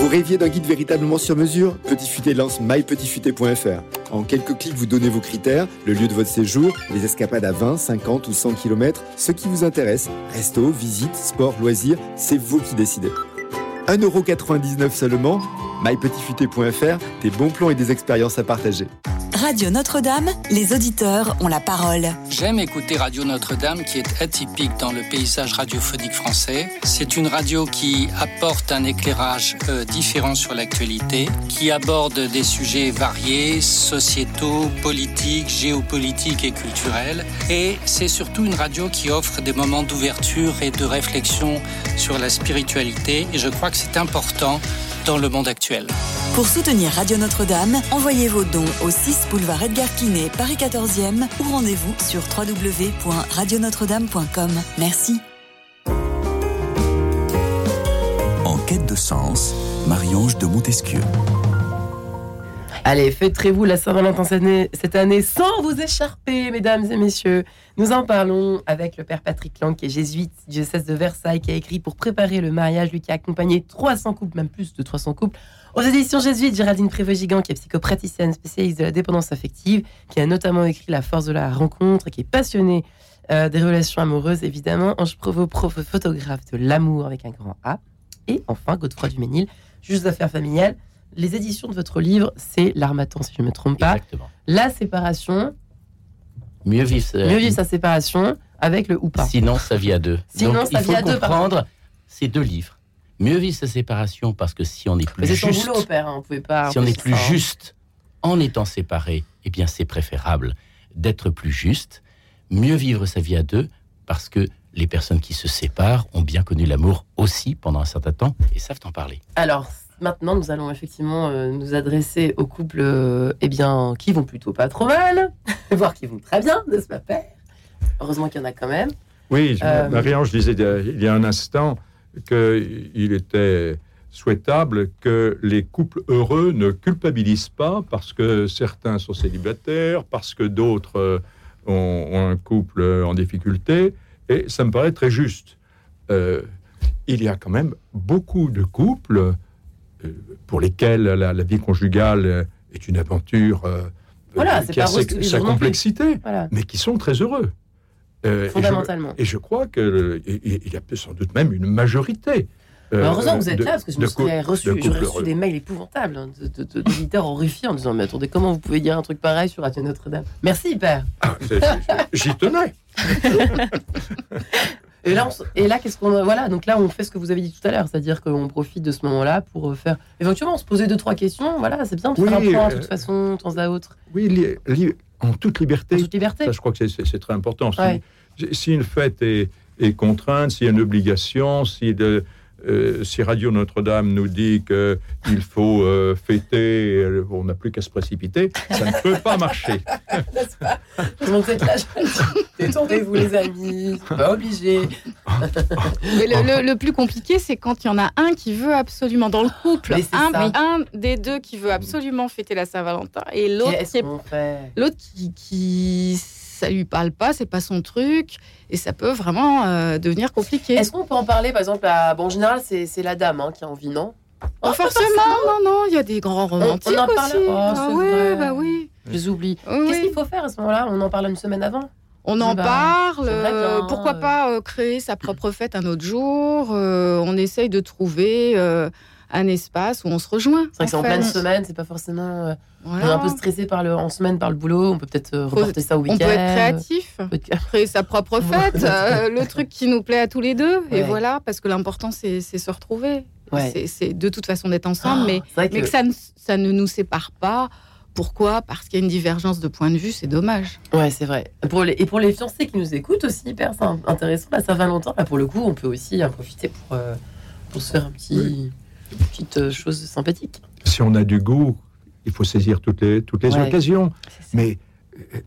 [SPEAKER 7] Vous rêviez d'un guide véritablement sur mesure Petit Futé lance mypetitfuté.fr. En quelques clics, vous donnez vos critères, le lieu de votre séjour, les escapades à 20, 50 ou 100 km, ce qui vous intéresse. Resto, visite, sport, loisirs, c'est vous qui décidez. 1,99€ seulement mypetitfuté.fr, des bons plans et des expériences à partager.
[SPEAKER 6] Radio Notre-Dame, les auditeurs ont la parole.
[SPEAKER 8] J'aime écouter Radio Notre-Dame qui est atypique dans le paysage radiophonique français. C'est une radio qui apporte un éclairage euh, différent sur l'actualité, qui aborde des sujets variés, sociétaux, politiques, géopolitiques et culturels. Et c'est surtout une radio qui offre des moments d'ouverture et de réflexion sur la spiritualité. Et je crois que c'est important dans le monde actuel.
[SPEAKER 6] Pour soutenir Radio Notre-Dame, envoyez vos dons au 6 boulevard Edgar Quinet, Paris 14e ou rendez-vous sur www.radionotre-dame.com. Merci.
[SPEAKER 9] En quête de sens, Marie-Ange de Montesquieu.
[SPEAKER 1] Allez, fêterez-vous la Saint-Valentin cette année, cette année sans vous écharper, mesdames et messieurs. Nous en parlons avec le père Patrick Lang, qui est jésuite diocèse de Versailles, qui a écrit pour préparer le mariage, lui qui a accompagné 300 couples, même plus de 300 couples, aux éditions jésuites. Géraldine Prévost-Gigant, qui est psychopraticienne, spécialiste de la dépendance affective, qui a notamment écrit La force de la rencontre, qui est passionnée euh, des relations amoureuses, évidemment. Ange Provo, prof photographe de l'amour avec un grand A. Et enfin, Godefroy Duménil, juge d'affaires familiales les éditions de votre livre, c'est l'Armatan, si je ne me trompe pas.
[SPEAKER 4] Exactement.
[SPEAKER 1] La séparation,
[SPEAKER 4] Mieux vivre, sa-
[SPEAKER 1] mieux vivre sa séparation avec le ou pas.
[SPEAKER 4] Sinon, sa vie à deux.
[SPEAKER 1] Sinon,
[SPEAKER 4] Donc,
[SPEAKER 1] sa
[SPEAKER 4] il faut
[SPEAKER 1] vie à deux, par
[SPEAKER 4] comprendre ces deux livres. Mieux vivre sa séparation parce que si on est plus juste,
[SPEAKER 1] boulot, père, hein, on pouvait pas.
[SPEAKER 4] si on est plus
[SPEAKER 1] ça, hein.
[SPEAKER 4] juste en étant séparé, eh bien, c'est préférable d'être plus juste. Mieux vivre sa vie à deux parce que les personnes qui se séparent ont bien connu l'amour aussi pendant un certain temps et savent en parler.
[SPEAKER 1] Alors, maintenant, nous allons effectivement euh, nous adresser aux couples euh, eh bien, qui vont plutôt pas trop mal, voire qui vont très bien, n'est-ce pas, père? Heureusement qu'il y en a quand même.
[SPEAKER 3] Oui, je-
[SPEAKER 1] Euh,
[SPEAKER 3] Marie-Ange disait il y a un instant qu'il était souhaitable que les couples heureux ne culpabilisent pas parce que certains sont célibataires, parce que d'autres euh, ont, ont un couple en difficulté, et ça me paraît très juste. Euh, il y a quand même beaucoup de couples euh, pour lesquels la, la vie conjugale est une aventure euh,
[SPEAKER 1] Voilà,
[SPEAKER 3] qui a sa complexité,
[SPEAKER 1] Voilà,
[SPEAKER 3] mais qui sont très heureux. Euh, et je-
[SPEAKER 1] fondamentalement.
[SPEAKER 3] et je crois qu'il il y a sans doute même une majorité. euh,
[SPEAKER 1] heureusement que vous êtes
[SPEAKER 3] de-
[SPEAKER 1] là, parce que je me serais reçu,
[SPEAKER 3] de
[SPEAKER 1] j'aurais
[SPEAKER 3] couples
[SPEAKER 1] reçu
[SPEAKER 3] heureux.
[SPEAKER 1] des mails épouvantables hein, d'auditeurs horrifiés en disant Mais attendez, comment vous pouvez dire un truc pareil sur Radio Notre-Dame? Merci, père.
[SPEAKER 3] Ah, c'est- c'est- J'y tenais.
[SPEAKER 1] Et là, on et là qu'est-ce qu'on. Voilà, donc là, on fait ce que vous avez dit tout à l'heure, c'est-à-dire qu'on profite de ce moment-là pour euh, faire. Éventuellement, se poser deux, trois questions. Voilà, c'est bien de faire
[SPEAKER 3] Oui,
[SPEAKER 1] un point, de
[SPEAKER 3] euh,
[SPEAKER 1] toute façon, de temps à autre,
[SPEAKER 3] Oui, li- li- en toute liberté.
[SPEAKER 1] en toute liberté.
[SPEAKER 3] Ça, je crois que c'est- très important. Si,
[SPEAKER 1] Ouais.
[SPEAKER 3] si une fête est, est contrainte, s'il y a une obligation, si, de- euh, si Radio Notre-Dame nous dit qu'il faut euh, fêter, euh, on n'a plus qu'à se précipiter, ça ne peut pas marcher.
[SPEAKER 1] N'est-ce pas? Détendez-vous, les amis, pas obligé.
[SPEAKER 5] Mais le, le- le plus compliqué, c'est quand il y en a un qui veut absolument, dans le couple, un,
[SPEAKER 1] ça.
[SPEAKER 5] un des deux qui veut absolument fêter la Saint-Valentin et l'autre qui,
[SPEAKER 1] Qu'est-ce
[SPEAKER 5] est-
[SPEAKER 1] qu'on fait?
[SPEAKER 5] l'autre qui, qui ça lui parle pas, c'est pas son truc, et ça peut vraiment euh, devenir compliqué.
[SPEAKER 1] Est-ce qu'on peut en parler, par exemple, à... Bon, en général, c'est la dame hein, qui a envie, non?
[SPEAKER 5] Pas forcément, non, non, il y a des grands romantiques
[SPEAKER 1] on en parle-
[SPEAKER 5] aussi.
[SPEAKER 1] Oh,
[SPEAKER 5] ah
[SPEAKER 1] c'est
[SPEAKER 5] ouais,
[SPEAKER 1] vrai.
[SPEAKER 5] bah oui.
[SPEAKER 1] Je les oublie.
[SPEAKER 5] Oui,
[SPEAKER 1] Qu'est-ce
[SPEAKER 5] oui.
[SPEAKER 1] qu'il faut faire à ce moment-là? On en parle une semaine avant?
[SPEAKER 5] On en
[SPEAKER 1] Bah,
[SPEAKER 5] parle. euh,
[SPEAKER 1] bien,
[SPEAKER 5] pourquoi
[SPEAKER 1] euh.
[SPEAKER 5] pas euh, créer sa propre fête un autre jour On essaye de trouver un espace où on se rejoint.
[SPEAKER 1] C'est vrai que c'est en pleine semaine, c'est pas forcément. euh, On est
[SPEAKER 5] Voilà.
[SPEAKER 1] un peu stressé par le, en semaine par le boulot, on peut peut-être euh, reporter ça au week-end.
[SPEAKER 5] On peut être créatif,
[SPEAKER 1] peut être-
[SPEAKER 5] créer sa propre fête, euh, le truc qui nous plaît à tous les deux.
[SPEAKER 1] Ouais.
[SPEAKER 5] Et voilà, parce que l'important, c'est c'est se retrouver.
[SPEAKER 1] Ouais.
[SPEAKER 5] C'est- C'est de toute façon d'être ensemble, mais,
[SPEAKER 1] C'est vrai
[SPEAKER 5] mais que ça ne, ça ne nous sépare pas. Pourquoi? Parce qu'il y a une divergence de point de vue, c'est dommage.
[SPEAKER 1] Ouais, c'est vrai. Pour les, et pour les fiancés qui nous écoutent aussi, hyper c'est intéressant. La Saint-Valentin, là, pour le coup, on peut aussi en profiter pour, euh, pour se faire un petit, une petite euh, chose sympathique.
[SPEAKER 3] Si on a du goût, il faut saisir toutes les, toutes les
[SPEAKER 1] Ouais.
[SPEAKER 3] occasions. Mais,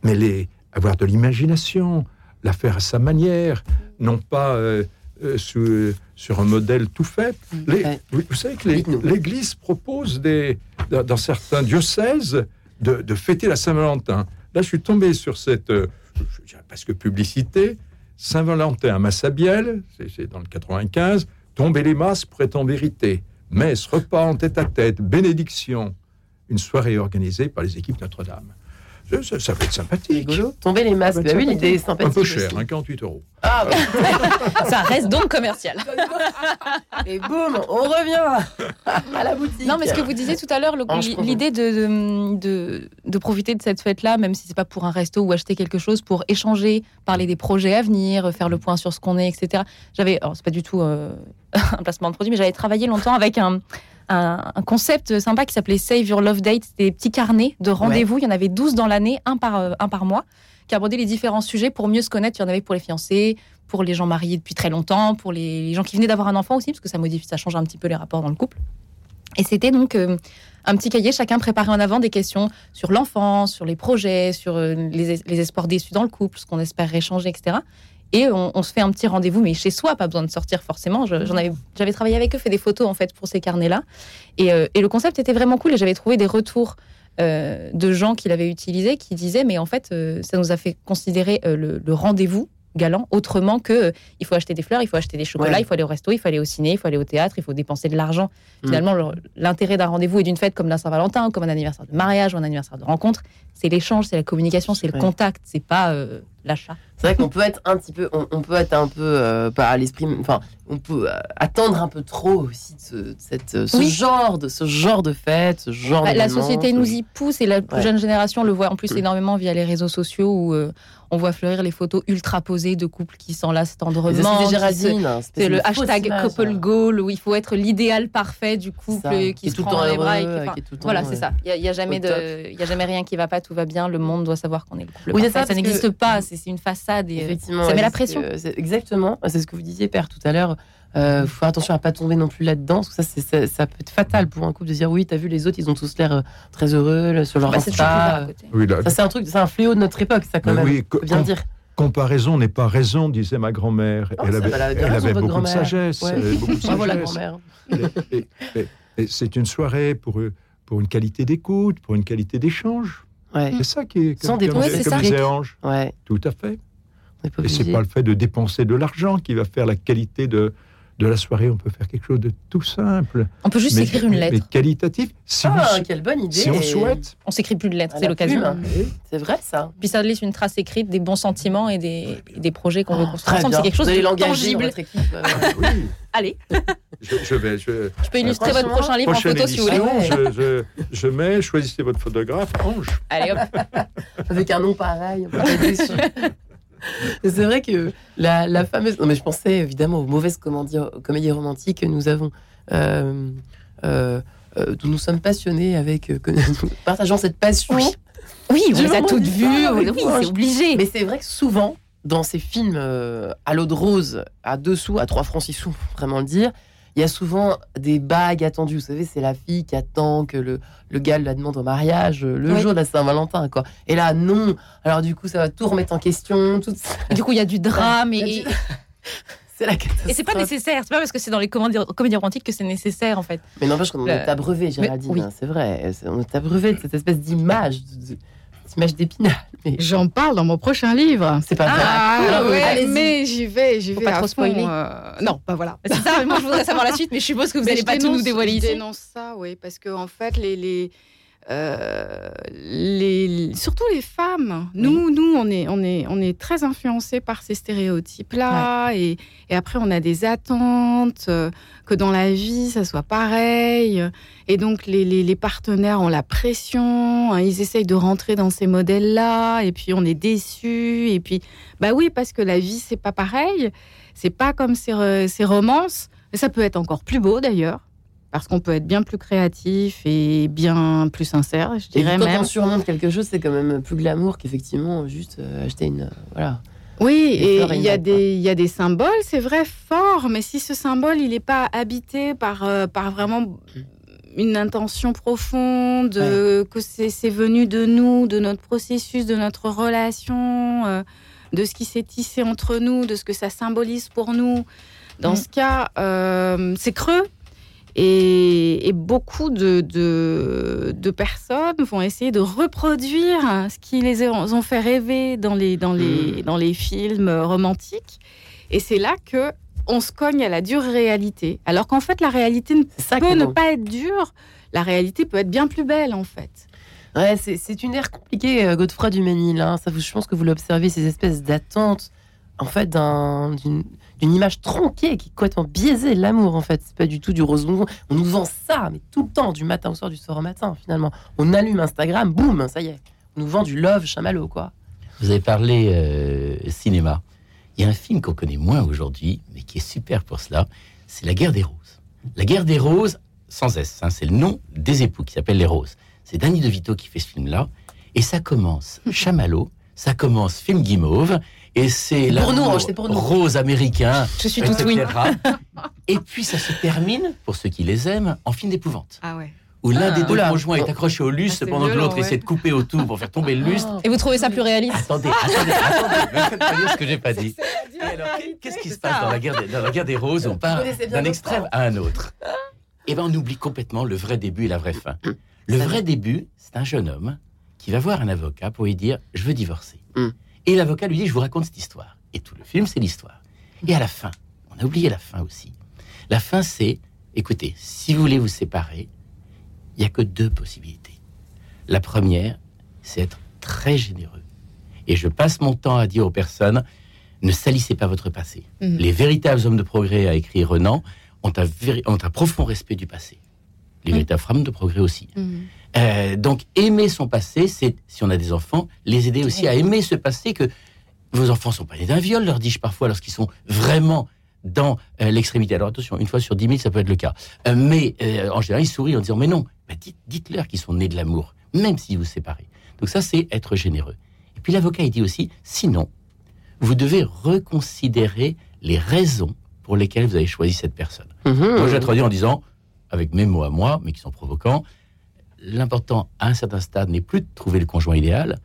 [SPEAKER 3] mais les, avoir de l'imagination, la faire à sa manière, non pas euh, euh, sur un modèle tout fait. Les-
[SPEAKER 1] Ouais.
[SPEAKER 3] vous, vous savez que l'Église propose des, dans, dans certains diocèses de, de fêter la Saint-Valentin. Là, je suis tombé sur cette, euh, je dirais presque publicité, Saint-Valentin à Massabielle, c'est dans le 95, tomber les masses pour être en vérité. Messe, repas en tête à tête, bénédiction. Une soirée organisée par les équipes Notre-Dame. Ça, ça- ça va être sympathique.
[SPEAKER 1] Rigolo. Tomber les masques. Bah oui,
[SPEAKER 3] sympathique.
[SPEAKER 1] l'idée est sympathique.
[SPEAKER 3] Un peu cher, hein, 48 euros.
[SPEAKER 1] Ah, bah,
[SPEAKER 2] Ça reste donc commercial.
[SPEAKER 1] et boum, on revient à la boutique.
[SPEAKER 2] Non, mais ce que vous disiez tout à l'heure, l'idée de, de, de, de profiter de cette fête-là, même si c'est pas pour un resto ou acheter quelque chose, pour échanger, parler des projets à venir, faire le point sur ce qu'on est, etc. J'avais, alors c'est pas du tout euh, un placement de produit, mais j'avais travaillé longtemps avec un, un, un concept sympa qui s'appelait Save Your Love Date. C'était des petits carnets de rendez-vous. Il y en avait 12 dans l'année, un par, euh, un par mois, qui abordaient les différents sujets pour mieux se connaître. Il y en avait pour les fiancés, pour les gens mariés depuis très longtemps, pour les, gens qui venaient d'avoir un enfant aussi, parce que ça modifie, ça change un petit peu les rapports dans le couple. Et c'était donc euh, un petit cahier, chacun préparait en avant des questions sur l'enfance, sur les projets, sur euh, les, es- les espoirs déçus dans le couple, ce qu'on espère échanger, etc. Et on, se fait un petit rendez-vous, mais chez soi, pas besoin de sortir forcément. Avais, j'avais travaillé avec eux, fait des photos en fait pour ces carnets-là. Et, euh, et le concept était vraiment cool. Et j'avais trouvé des retours euh, de gens qui l'avaient utilisé, qui disaient, mais en fait, euh, ça nous a fait considérer le rendez-vous galant autrement que euh, il faut acheter des fleurs, il faut acheter des chocolats,
[SPEAKER 1] Ouais.
[SPEAKER 2] il faut aller au resto, il faut aller au ciné, il faut aller au théâtre, il faut dépenser de l'argent.
[SPEAKER 1] Mm.
[SPEAKER 2] Finalement, le- l'intérêt d'un rendez-vous et d'une fête comme d'un Saint-Valentin, comme un anniversaire de mariage ou un anniversaire de rencontre, c'est l'échange, c'est la communication, c'est le
[SPEAKER 1] Ouais.
[SPEAKER 2] contact, c'est pas euh, l'achat.
[SPEAKER 1] C'est vrai qu'on peut être un petit peu, on, on peut être un peu, euh, pas à l'esprit, enfin, on peut euh, attendre un peu trop aussi de, ce, de cette, euh, ce
[SPEAKER 2] Oui.
[SPEAKER 1] genre de ce genre de fête, ce genre.
[SPEAKER 2] Bah, la société
[SPEAKER 1] ce-
[SPEAKER 2] nous y pousse et la
[SPEAKER 1] Ouais.
[SPEAKER 2] jeune génération le voit en plus
[SPEAKER 1] Mm.
[SPEAKER 2] énormément via les réseaux sociaux où on voit fleurir les photos ultra posées de couples qui s'enlacent tendrement.
[SPEAKER 1] C'est hein,
[SPEAKER 2] le hashtag
[SPEAKER 1] image,
[SPEAKER 2] couple
[SPEAKER 1] hein.
[SPEAKER 2] goal où il faut être l'idéal parfait du couple
[SPEAKER 1] ça,
[SPEAKER 2] qui, se
[SPEAKER 1] tout
[SPEAKER 2] prend dans les bras. et qui- enfin,
[SPEAKER 1] tout temps,
[SPEAKER 2] voilà, c'est
[SPEAKER 1] ouais.
[SPEAKER 2] ça. Il n'y a, jamais
[SPEAKER 1] Au
[SPEAKER 2] de, il y a jamais rien qui va pas, tout va bien. Le monde doit savoir qu'on est le couple
[SPEAKER 1] Oui,
[SPEAKER 2] parfait.
[SPEAKER 1] ça,
[SPEAKER 2] Ça, n'existe pas. C'est une façade. Et, euh,
[SPEAKER 1] Effectivement,
[SPEAKER 2] ça met la pression.
[SPEAKER 1] euh, exactement, c'est ce que vous disiez, Père, tout à l'heure. Euh, faut faire attention à pas tomber non plus là-dedans, parce que ça, ça, ça peut être fatal pour un couple de dire oui, t'as vu les autres, ils ont tous l'air euh, très heureux là, sur leur
[SPEAKER 2] Bah,
[SPEAKER 1] Insta.
[SPEAKER 3] Oui, là,
[SPEAKER 1] Ça, c'est un truc, c'est un fléau de notre époque, ça quand même.
[SPEAKER 3] oui,
[SPEAKER 1] faut bien
[SPEAKER 3] com-
[SPEAKER 1] dire.
[SPEAKER 3] comparaison n'est pas raison, disait ma grand-mère.
[SPEAKER 1] Oh,
[SPEAKER 3] elle avait,
[SPEAKER 1] elle raison,
[SPEAKER 3] beaucoup de sagesse.
[SPEAKER 1] Ouais.
[SPEAKER 3] beaucoup de
[SPEAKER 1] Bravo la
[SPEAKER 3] sagesse.
[SPEAKER 1] grand-mère.
[SPEAKER 3] Et- et- et- et c'est une soirée pour, pour une qualité d'écoute, pour une qualité d'échange.
[SPEAKER 1] Ouais,
[SPEAKER 3] C'est ça qui est,
[SPEAKER 1] Sans
[SPEAKER 3] comme,
[SPEAKER 1] dépenser
[SPEAKER 3] comme-
[SPEAKER 2] de
[SPEAKER 3] comme
[SPEAKER 2] fric.
[SPEAKER 3] disait Ange.
[SPEAKER 1] ouais.
[SPEAKER 3] Tout à fait. Et c'est pas le fait de dépenser de l'argent qui va faire la qualité de, de la soirée. On peut faire quelque chose de tout simple.
[SPEAKER 2] On peut juste
[SPEAKER 3] mais,
[SPEAKER 2] écrire une
[SPEAKER 3] mais-
[SPEAKER 2] lettre.
[SPEAKER 3] mais qualitatif. Si,
[SPEAKER 1] Ah,
[SPEAKER 3] vous-
[SPEAKER 1] quelle bonne idée.
[SPEAKER 3] si on souhaite.
[SPEAKER 2] On s'écrit plus de lettres, c'est l'occasion.
[SPEAKER 1] C'est vrai ça.
[SPEAKER 2] Puis ça laisse une trace écrite des bons sentiments et des, et des projets qu'on veut
[SPEAKER 1] Oh,
[SPEAKER 2] construire ensemble. C'est quelque chose de tangible.
[SPEAKER 1] équipe. euh,
[SPEAKER 3] Oui,
[SPEAKER 2] Allez,
[SPEAKER 3] je, je vais. Je,
[SPEAKER 2] je peux illustrer votre prochain livre en photo si vous voulez.
[SPEAKER 3] je, je, je mets, choisissez votre photographe, Ange.
[SPEAKER 2] Allez hop.
[SPEAKER 1] avec un nom pareil, on peut pas être déçu. C'est vrai que la, la fameuse. Non, mais je pensais évidemment aux mauvaises comédies, comédies romantiques que nous avons, euh, euh, euh, dont nous sommes passionnés avec, euh, que nous partageons cette passion.
[SPEAKER 2] Oui. Oui, on les a toutes vues. Oui, c'est obligé.
[SPEAKER 1] Mais c'est vrai que souvent, dans ces films à l'eau de rose, à deux sous, à trois francs six sous, faut vraiment le dire, il y a souvent des bagues attendues. Vous savez, c'est la fille qui attend que le, le gars la demande en mariage euh, le
[SPEAKER 2] Oui.
[SPEAKER 1] jour de la Saint-Valentin. quoi. Et là, non. Alors du coup, ça va tout remettre en question. Tout...
[SPEAKER 2] Du coup, il y a du drame
[SPEAKER 1] a
[SPEAKER 2] et,
[SPEAKER 1] du- C'est la catastrophe.
[SPEAKER 2] et c'est pas nécessaire. C'est pas parce que c'est dans les comédies, comédies romantiques que c'est nécessaire en fait.
[SPEAKER 1] Mais n'empêche qu'on est abreuvé, Géraldine.
[SPEAKER 2] oui.
[SPEAKER 1] hein, C'est vrai. On est abreuvé de cette espèce d'image, cette image d'épinal. Mais
[SPEAKER 5] J'en parle dans mon prochain livre.
[SPEAKER 1] c'est pas vrai.
[SPEAKER 5] Ah, ouais,
[SPEAKER 1] allez-y.
[SPEAKER 5] mais j'y vais, j'y
[SPEAKER 2] Faut
[SPEAKER 5] vais.
[SPEAKER 2] pas
[SPEAKER 5] à
[SPEAKER 2] trop
[SPEAKER 5] fond,
[SPEAKER 2] spoiler.
[SPEAKER 5] euh, Non, bah voilà.
[SPEAKER 2] C'est ça, mais moi je voudrais savoir la suite, mais je suppose que vous n'allez pas tout nous dévoiler
[SPEAKER 5] je
[SPEAKER 2] ici.
[SPEAKER 5] dénonce ça, oui, parce que en fait, les, les, euh, les, surtout les femmes, nous, nous, on est, on est, on est très influencés par ces stéréotypes-là, et, et après, on a des attentes euh, que dans la vie, ça soit pareil, et donc les, les, les partenaires ont la pression, hein, ils essayent de rentrer dans ces modèles-là, et puis on est déçus, et puis, bah oui, parce que la vie, c'est pas pareil, c'est pas comme ces, re- ces romances. Mais ça peut être encore plus beau d'ailleurs, parce qu'on peut être bien plus créatif et bien plus sincère, je
[SPEAKER 1] Et
[SPEAKER 5] dirais
[SPEAKER 1] quand
[SPEAKER 5] même.
[SPEAKER 1] on surmonte quelque chose, c'est quand même plus glamour qu'effectivement juste euh, acheter une. euh, voilà.
[SPEAKER 5] Oui, et
[SPEAKER 1] et
[SPEAKER 5] il y, a des, il y a des symboles, c'est vrai, forts, mais si ce symbole, il n'est pas habité par, euh, par vraiment une intention profonde, euh, que c'est venu de nous, de notre processus, de notre relation, euh, de ce qui s'est tissé entre nous, de ce que ça symbolise pour nous. Dans
[SPEAKER 2] Mm.
[SPEAKER 5] ce cas, c'est creux. Et, et beaucoup de, de, de personnes vont essayer de reproduire ce qui les a- ont fait rêver dans les, dans les, dans les films romantiques. Et c'est là que on se cogne à la dure réalité. Alors qu'en fait, la réalité
[SPEAKER 1] ça
[SPEAKER 5] peut ne
[SPEAKER 1] bon.
[SPEAKER 5] pas être dure. La réalité peut être bien plus belle, en fait.
[SPEAKER 1] Ouais, c'est- une ère compliquée, euh, Godefroy du Ménil. hein. Ça, je pense que vous l'observez, ces espèces d'attentes, en fait, d'un- d'une d'une image tronquée qui est complètement biaisée. L'amour, en fait, c'est pas du tout du rose bonbon. On nous vend ça, mais tout le temps, du matin au soir, du soir au matin, finalement. On allume Instagram, boum, ça y est. On nous vend du love chamallow, quoi.
[SPEAKER 4] Vous avez parlé euh, cinéma. Il y a un film qu'on connaît moins aujourd'hui, mais qui est super pour cela. C'est La guerre des roses. La guerre des roses, sans S, hein, c'est le nom des époux qui s'appellent les roses. C'est Danny DeVito qui fait ce film-là. Et ça commence chamallow, ça commence film guimauve, et c'est
[SPEAKER 1] Pour nous, c'est pour nous.
[SPEAKER 4] rose américain,
[SPEAKER 2] Je suis toute oui.
[SPEAKER 4] etc. Et puis ça se termine, pour ceux qui les aiment, en film d'épouvante,
[SPEAKER 5] Ah ouais.
[SPEAKER 4] où l'un
[SPEAKER 1] Ah.
[SPEAKER 4] des deux
[SPEAKER 1] Oula.
[SPEAKER 4] conjoints est accroché au lustre
[SPEAKER 5] Ah,
[SPEAKER 4] pendant que l'autre essaie
[SPEAKER 5] ouais.
[SPEAKER 4] de couper autour pour faire tomber le lustre.
[SPEAKER 2] Et vous trouvez ça plus réaliste
[SPEAKER 4] Attendez, attendez, attendez, ne me faites pas dire ce que j'ai pas dit. Et alors, qu'est-ce qui se passe dans la guerre des, dans la guerre des roses On part d'un extrême à un autre. Et ben, on oublie complètement le vrai début et la vraie fin. Le
[SPEAKER 1] Ça
[SPEAKER 4] vrai début, c'est un jeune homme qui va voir un avocat pour lui dire Je veux divorcer.
[SPEAKER 1] Mm.
[SPEAKER 4] Et l'avocat lui dit Je vous raconte cette histoire. Et tout le film, c'est l'histoire. Et à la fin, on a oublié la fin aussi. La fin, c'est Écoutez, si vous voulez vous séparer, il n'y a que deux possibilités. La première, c'est être très généreux. Et je passe mon temps à dire aux personnes ne salissez pas votre passé.
[SPEAKER 5] Mhm.
[SPEAKER 4] Les véritables hommes de progrès, a écrit Renan, ont un, véri- ont un profond respect du passé. Les véritables femmes de progrès aussi. Euh, donc, aimer son passé, c'est, si on a des enfants, les aider aussi à aimer ce passé que vos enfants sont pas nés d'un viol, leur dis-je parfois, lorsqu'ils sont vraiment dans euh, l'extrémité. Alors attention, une fois sur dix mille, ça peut être le cas. Euh, mais en général, ils sourient en disant, mais non, bah, dites, dites-leur qu'ils sont nés de l'amour, même si vous séparez. Donc ça, c'est être généreux. Et puis l'avocat, il dit aussi, sinon, vous devez reconsidérer les raisons pour lesquelles vous avez choisi cette personne. Moi, j'ai traduit en disant, avec mes mots à moi, mais qui sont provoquants, l'important à un certain stade n'est plus de trouver le conjoint idéal.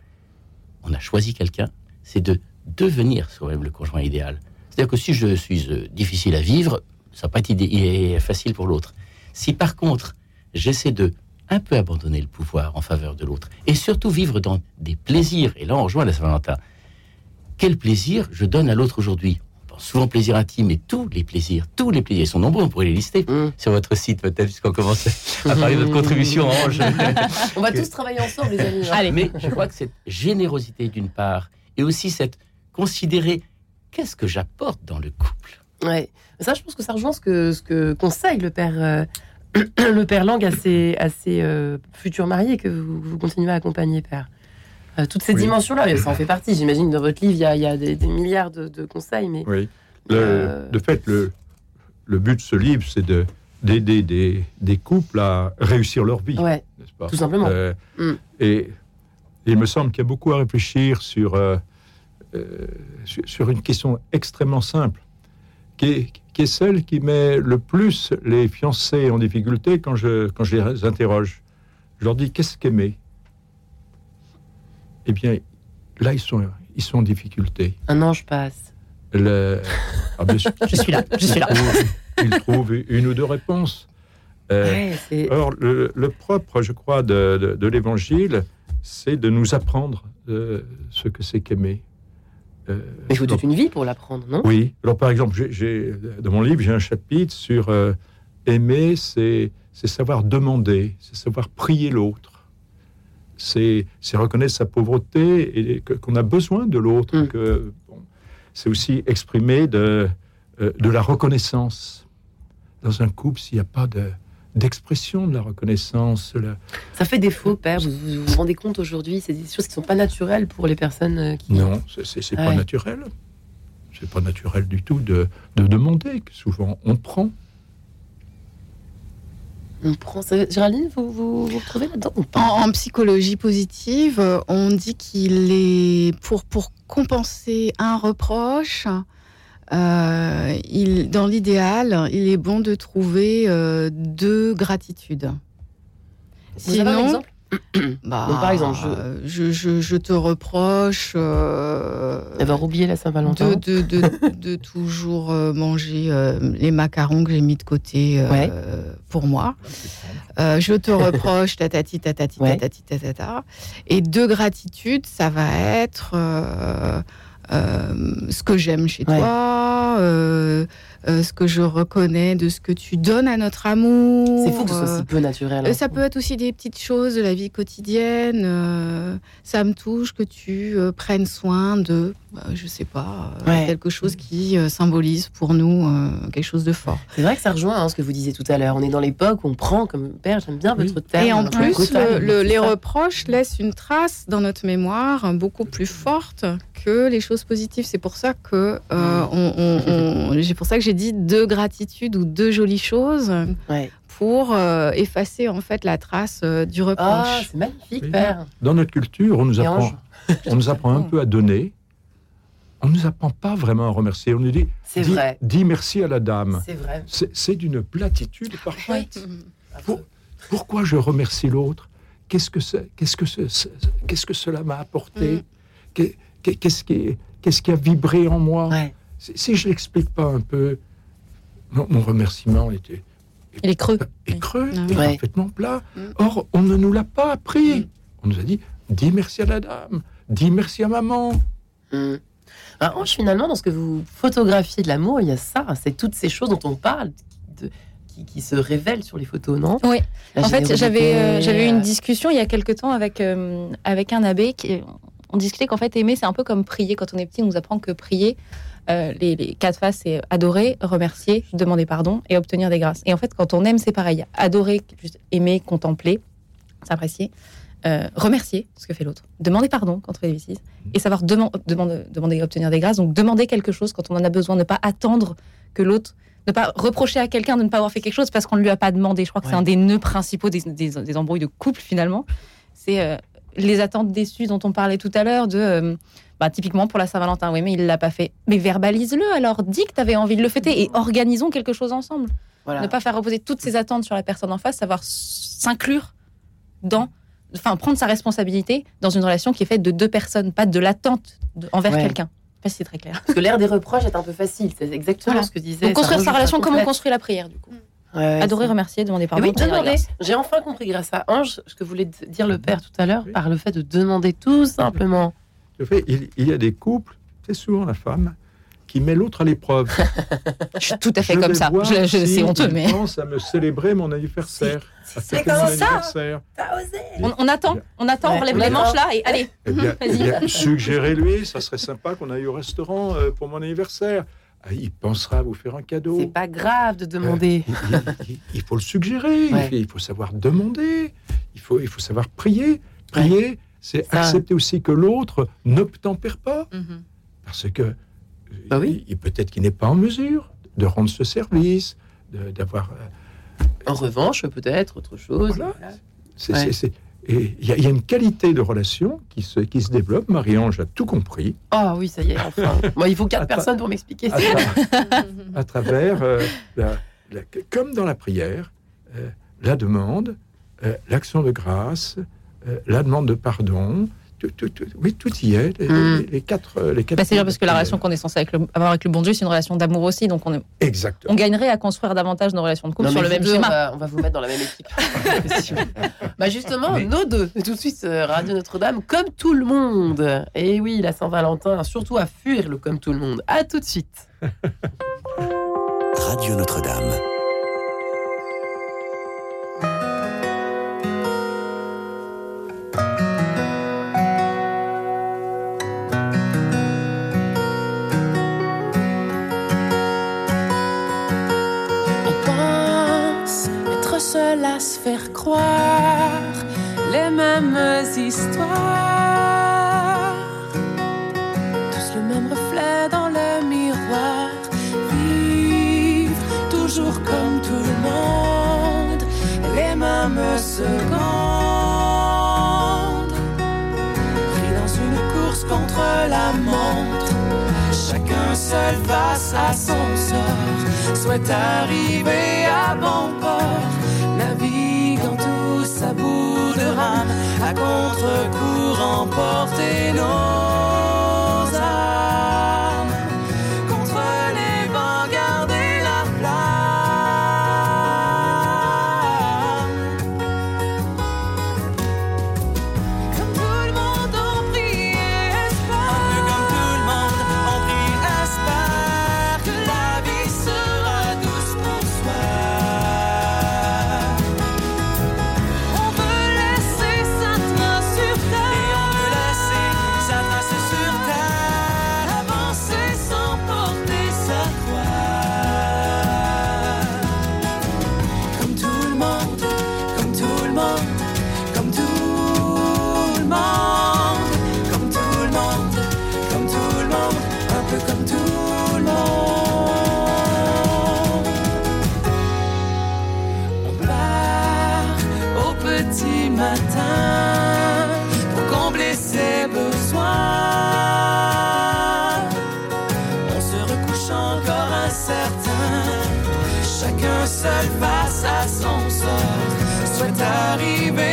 [SPEAKER 4] On a choisi quelqu'un, c'est de devenir soi-même le conjoint idéal. C'est-à-dire que si je suis euh, difficile à vivre, ça va pas être idé- facile pour l'autre. Si par contre, j'essaie de un peu abandonner le pouvoir en faveur de l'autre, et surtout vivre dans des plaisirs, et là on rejoint la Saint-Valentin, quel plaisir je donne à l'autre aujourd'hui? Pense souvent plaisir intime, mais tous les plaisirs, tous les plaisirs, ils sont nombreux, on pourrait les lister
[SPEAKER 1] Mm.
[SPEAKER 4] sur votre site peut-être, puisqu'on commence à parler de notre contribution, Ange.
[SPEAKER 1] On va tous travailler ensemble, les amis. hein.
[SPEAKER 2] Allez.
[SPEAKER 4] Mais je crois que cette générosité d'une part, et aussi cette considérer qu'est-ce que j'apporte dans le couple.
[SPEAKER 1] Ouais. Ça, je pense que ça rejoint ce que, ce que conseille le père, euh, le père Lang à ses, à ses euh, futurs mariés que vous, vous continuez à accompagner, père. Euh, toutes ces
[SPEAKER 3] Oui.
[SPEAKER 1] dimensions-là, ça en fait partie. J'imagine dans votre livre, il y a, il y a des, des milliards de, de conseils, mais
[SPEAKER 3] Oui. Le-
[SPEAKER 1] Euh,
[SPEAKER 3] De fait, le, le but de ce livre, c'est de- d'aider des, des couples à réussir leur vie,
[SPEAKER 1] ouais,
[SPEAKER 3] n'est-ce pas?
[SPEAKER 1] tout simplement.
[SPEAKER 3] Euh,
[SPEAKER 1] Mm.
[SPEAKER 3] et, il me semble qu'il y a beaucoup à réfléchir sur, sur, sur une question extrêmement simple, qui est, qui est celle qui met le plus les fiancés en difficulté quand je, quand je les interroge. Je leur dis qu'est-ce qu'aimer? Eh bien, là, ils sont, ils sont en difficulté.
[SPEAKER 1] Un ange passe.
[SPEAKER 3] Le... Ah,
[SPEAKER 2] Je suis là, je suis là.
[SPEAKER 3] Ils trouvent une ou deux réponses. Euh,
[SPEAKER 1] Ouais,
[SPEAKER 3] Or, le, le propre, je crois, de, de- de l'Évangile, c'est de nous apprendre euh, ce que c'est qu'aimer. Euh,
[SPEAKER 1] mais
[SPEAKER 3] donc-
[SPEAKER 1] toute une vie pour l'apprendre, non?
[SPEAKER 3] Oui. Alors, par exemple, dans mon livre, j'ai un chapitre sur euh, aimer, c'est savoir demander, c'est savoir prier l'autre. C'est reconnaître sa pauvreté et qu'on a besoin de l'autre.
[SPEAKER 1] Mm.
[SPEAKER 3] bon, C'est aussi exprimer de, euh, de la reconnaissance. Dans un couple, s'il n'y a pas de d'expression de la reconnaissance, la-
[SPEAKER 1] Ça fait défaut, père. Vous vous, vous rendez compte aujourd'hui C'est des choses qui sont pas naturelles pour les personnes euh, qui.
[SPEAKER 3] non, c'est- c'est pas
[SPEAKER 1] Ouais.
[SPEAKER 3] naturel. C'est pas naturel du tout de, de demander. Souvent, on prend.
[SPEAKER 1] On prend. Géraldine, vous vous, vous retrouvez là-dedans ou
[SPEAKER 5] En,
[SPEAKER 1] pas
[SPEAKER 5] en psychologie positive, euh, on dit qu'il est pour pour compenser un reproche. euh, il, dans l'idéal, il est bon de trouver euh, deux gratitudes.
[SPEAKER 1] Vous avez un exemple
[SPEAKER 5] bah,
[SPEAKER 1] Donc, par exemple,
[SPEAKER 5] je, je, je te reproche euh,
[SPEAKER 1] D'avoir oublié la Saint-Valentin.
[SPEAKER 5] de, de, de, de toujours euh, manger euh, les macarons que j'ai mis de côté euh,
[SPEAKER 1] Ouais.
[SPEAKER 5] pour moi. Euh, je te reproche, tatati, tatati, tatati, tatata. Et de gratitude, ça va être euh, euh, ce que j'aime chez
[SPEAKER 1] Ouais.
[SPEAKER 5] toi, euh, euh, ce que je reconnais de ce que tu donnes à notre amour.
[SPEAKER 1] C'est fou que ce soit
[SPEAKER 5] euh,
[SPEAKER 1] si peu naturel.
[SPEAKER 5] euh,
[SPEAKER 1] hein.
[SPEAKER 5] ça peut être aussi des petites choses de la vie quotidienne. euh, ça me touche que tu euh, prennes soin de, bah, je sais pas, euh,
[SPEAKER 1] Ouais.
[SPEAKER 5] quelque chose qui euh, symbolise pour nous euh, quelque chose de fort.
[SPEAKER 1] C'est vrai que ça rejoint hein, ce que vous disiez tout à l'heure. On est dans l'époque où on prend comme père, j'aime bien votre terme.
[SPEAKER 5] Et en
[SPEAKER 1] peu
[SPEAKER 5] plus, le- le- les reproches laissent une trace dans notre mémoire hein, beaucoup plus forte que les choses positives. C'est pour ça que euh, on- on- on- j'ai pour ça que j'ai dit deux gratitudes ou deux jolies choses
[SPEAKER 1] Ouais.
[SPEAKER 5] pour euh, effacer en fait la trace euh, du
[SPEAKER 1] Ah,
[SPEAKER 5] reproche.
[SPEAKER 1] c'est magnifique, père.
[SPEAKER 3] Dans notre culture, on nous apprend, on nous apprend un peu à donner. On nous apprend pas vraiment à remercier. On nous dit,
[SPEAKER 1] c'est
[SPEAKER 3] dis,
[SPEAKER 1] vrai.
[SPEAKER 3] dis merci à la dame.
[SPEAKER 1] C'est vrai.
[SPEAKER 3] C'est c'est d'une platitude parfaite.
[SPEAKER 5] Oui.
[SPEAKER 3] Pourquoi je remercie l'autre? Qu'est-ce que c'est Qu'est-ce que qu'est-ce que cela m'a apporté?
[SPEAKER 5] Mm.
[SPEAKER 3] Qu'est- qu'est- Qu'est-ce qui, qu'est-ce qui a vibré en moi?
[SPEAKER 1] Ouais.
[SPEAKER 3] Si, si je l'explique pas un peu, mon, mon remerciement était
[SPEAKER 2] Il est creux.
[SPEAKER 3] est creux,
[SPEAKER 5] Ah
[SPEAKER 3] est
[SPEAKER 5] oui.
[SPEAKER 1] Ouais.
[SPEAKER 3] parfaitement plat.
[SPEAKER 5] Mm.
[SPEAKER 3] Or, on ne nous l'a pas appris.
[SPEAKER 5] Mm.
[SPEAKER 3] On nous a dit dis merci à la dame, dis merci à maman.
[SPEAKER 1] Hum. Ah, Ange, finalement, dans ce que vous photographiez de l'amour, il y a ça. C'est toutes ces choses dont on parle de- qui, qui se révèlent sur les photos, non?
[SPEAKER 2] Oui.
[SPEAKER 1] La
[SPEAKER 2] En fait, j'avais euh, j'avais eu une
[SPEAKER 1] euh,
[SPEAKER 2] discussion il y a quelque temps avec euh, avec un abbé qui on discutait qu'en fait aimer c'est un peu comme prier quand on est petit on nous apprend que prier euh, les, les quatre phases c'est adorer, remercier, demander pardon et obtenir des grâces. Et en fait quand on aime c'est pareil, adorer, juste aimer, contempler, s'apprécier, euh, remercier ce que fait l'autre, demander pardon quand on fait des bêtises et savoir deman- demande- demander et obtenir des grâces. Donc demander quelque chose quand on en a besoin, ne pas attendre que l'autre ne pas reprocher à quelqu'un de ne pas avoir fait quelque chose parce qu'on ne lui a pas demandé. Je crois que c'est un des nœuds principaux des, des- des embrouilles de couple finalement. C'est euh, les attentes déçues dont on parlait tout à l'heure de euh, bah, typiquement pour la Saint-Valentin, oui, mais il l'a pas fait. Mais verbalise-le alors, dis que tu avais envie de le fêter et organisons quelque chose ensemble.
[SPEAKER 1] Voilà.
[SPEAKER 2] Ne pas faire reposer toutes ses attentes sur la personne en face, savoir s'inclure dans, enfin prendre sa responsabilité dans une relation qui est faite de deux personnes, pas de l'attente envers
[SPEAKER 1] Ouais.
[SPEAKER 2] quelqu'un. Je sais pas si c'est très clair.
[SPEAKER 1] Parce que l'air des reproches est un peu facile. C'est exactement
[SPEAKER 2] Voilà.
[SPEAKER 1] ce que disait.
[SPEAKER 2] Donc construire sa relation comme on construit la prière du coup.
[SPEAKER 1] Ouais, ouais,
[SPEAKER 2] Adorer, remercier, demander
[SPEAKER 1] Mais
[SPEAKER 2] pardon.
[SPEAKER 1] oui, demander. J'ai enfin compris grâce à Ange ce que voulait dire le père tout à l'heure
[SPEAKER 3] Oui.
[SPEAKER 1] par le fait de demander tout simplement.
[SPEAKER 3] De fait, il, il y a des couples, c'est souvent la femme, qui met l'autre à l'épreuve.
[SPEAKER 2] Je suis tout à fait
[SPEAKER 3] Je
[SPEAKER 2] comme ça. Je- je-
[SPEAKER 3] si
[SPEAKER 2] c'est honteux, mais
[SPEAKER 3] pense à me célébrer mon anniversaire.
[SPEAKER 1] c'est comme ça. osé
[SPEAKER 2] on, on attend, on attend,
[SPEAKER 1] Ouais,
[SPEAKER 2] on relève les manches là et allez.
[SPEAKER 3] Eh bien,
[SPEAKER 2] Vas-y.
[SPEAKER 3] eh bien, suggérez-lui, ça serait sympa qu'on aille au restaurant euh, pour mon anniversaire. Ah, il pensera à vous faire un cadeau.
[SPEAKER 1] C'est pas grave de demander.
[SPEAKER 3] Il, il- il- il faut le suggérer, il
[SPEAKER 1] Ouais.
[SPEAKER 3] faut- il faut savoir demander, il faut, il faut savoir prier. Prier, c'est accepter aussi que l'autre n'obtempère pas,
[SPEAKER 5] Mhm.
[SPEAKER 3] parce que euh,
[SPEAKER 1] Bah oui.
[SPEAKER 3] il- peut-être qu'il n'est pas en mesure de rendre ce service, de- d'avoir. euh,
[SPEAKER 1] En revanche, peut-être autre chose.
[SPEAKER 3] Voilà.
[SPEAKER 1] voilà.
[SPEAKER 3] c'est-
[SPEAKER 1] Ouais.
[SPEAKER 3] c'est- c'est- et il y, a- il y a une qualité de relation qui se, qui se développe. Marie-Ange a tout compris
[SPEAKER 1] Ah oui, ça y est, enfin. Moi, il faut quatre personnes pour m'expliquer
[SPEAKER 3] à,
[SPEAKER 1] ça.
[SPEAKER 3] tra- à travers, euh, la- la- comme dans la prière, euh, la demande, euh, l'action de grâce, euh, la demande de pardon. Tout, tout- tout- oui, tout y est. Les,
[SPEAKER 1] Mm.
[SPEAKER 3] les- les quatre. euh, Les quatre
[SPEAKER 2] Bah, c'est bien parce que la relation qu'on est censé avec le- avoir avec le bon Dieu, c'est une relation d'amour aussi. Donc on, est-
[SPEAKER 3] Exactement.
[SPEAKER 2] on gagnerait à construire davantage nos relations de couple
[SPEAKER 1] Non,
[SPEAKER 2] sur le même
[SPEAKER 1] deux, On
[SPEAKER 2] schéma.
[SPEAKER 1] va, on va vous mettre dans la même équipe. bah justement,
[SPEAKER 3] Mais-
[SPEAKER 1] nos deux, tout de suite, euh, Radio Notre-Dame, comme tout le monde. Et oui, la Saint-Valentin, surtout à fuir le comme tout le monde. À tout de suite.
[SPEAKER 9] Radio Notre-Dame.
[SPEAKER 10] Se faire croire les mêmes histoires. Tous le même reflet dans le miroir. Vivre toujours comme tout le monde. Les mêmes secondes. Pris dans une course contre la montre. Chacun seul face à son sort souhaite arriver à bon port, à contre-courant, porter nos arriver à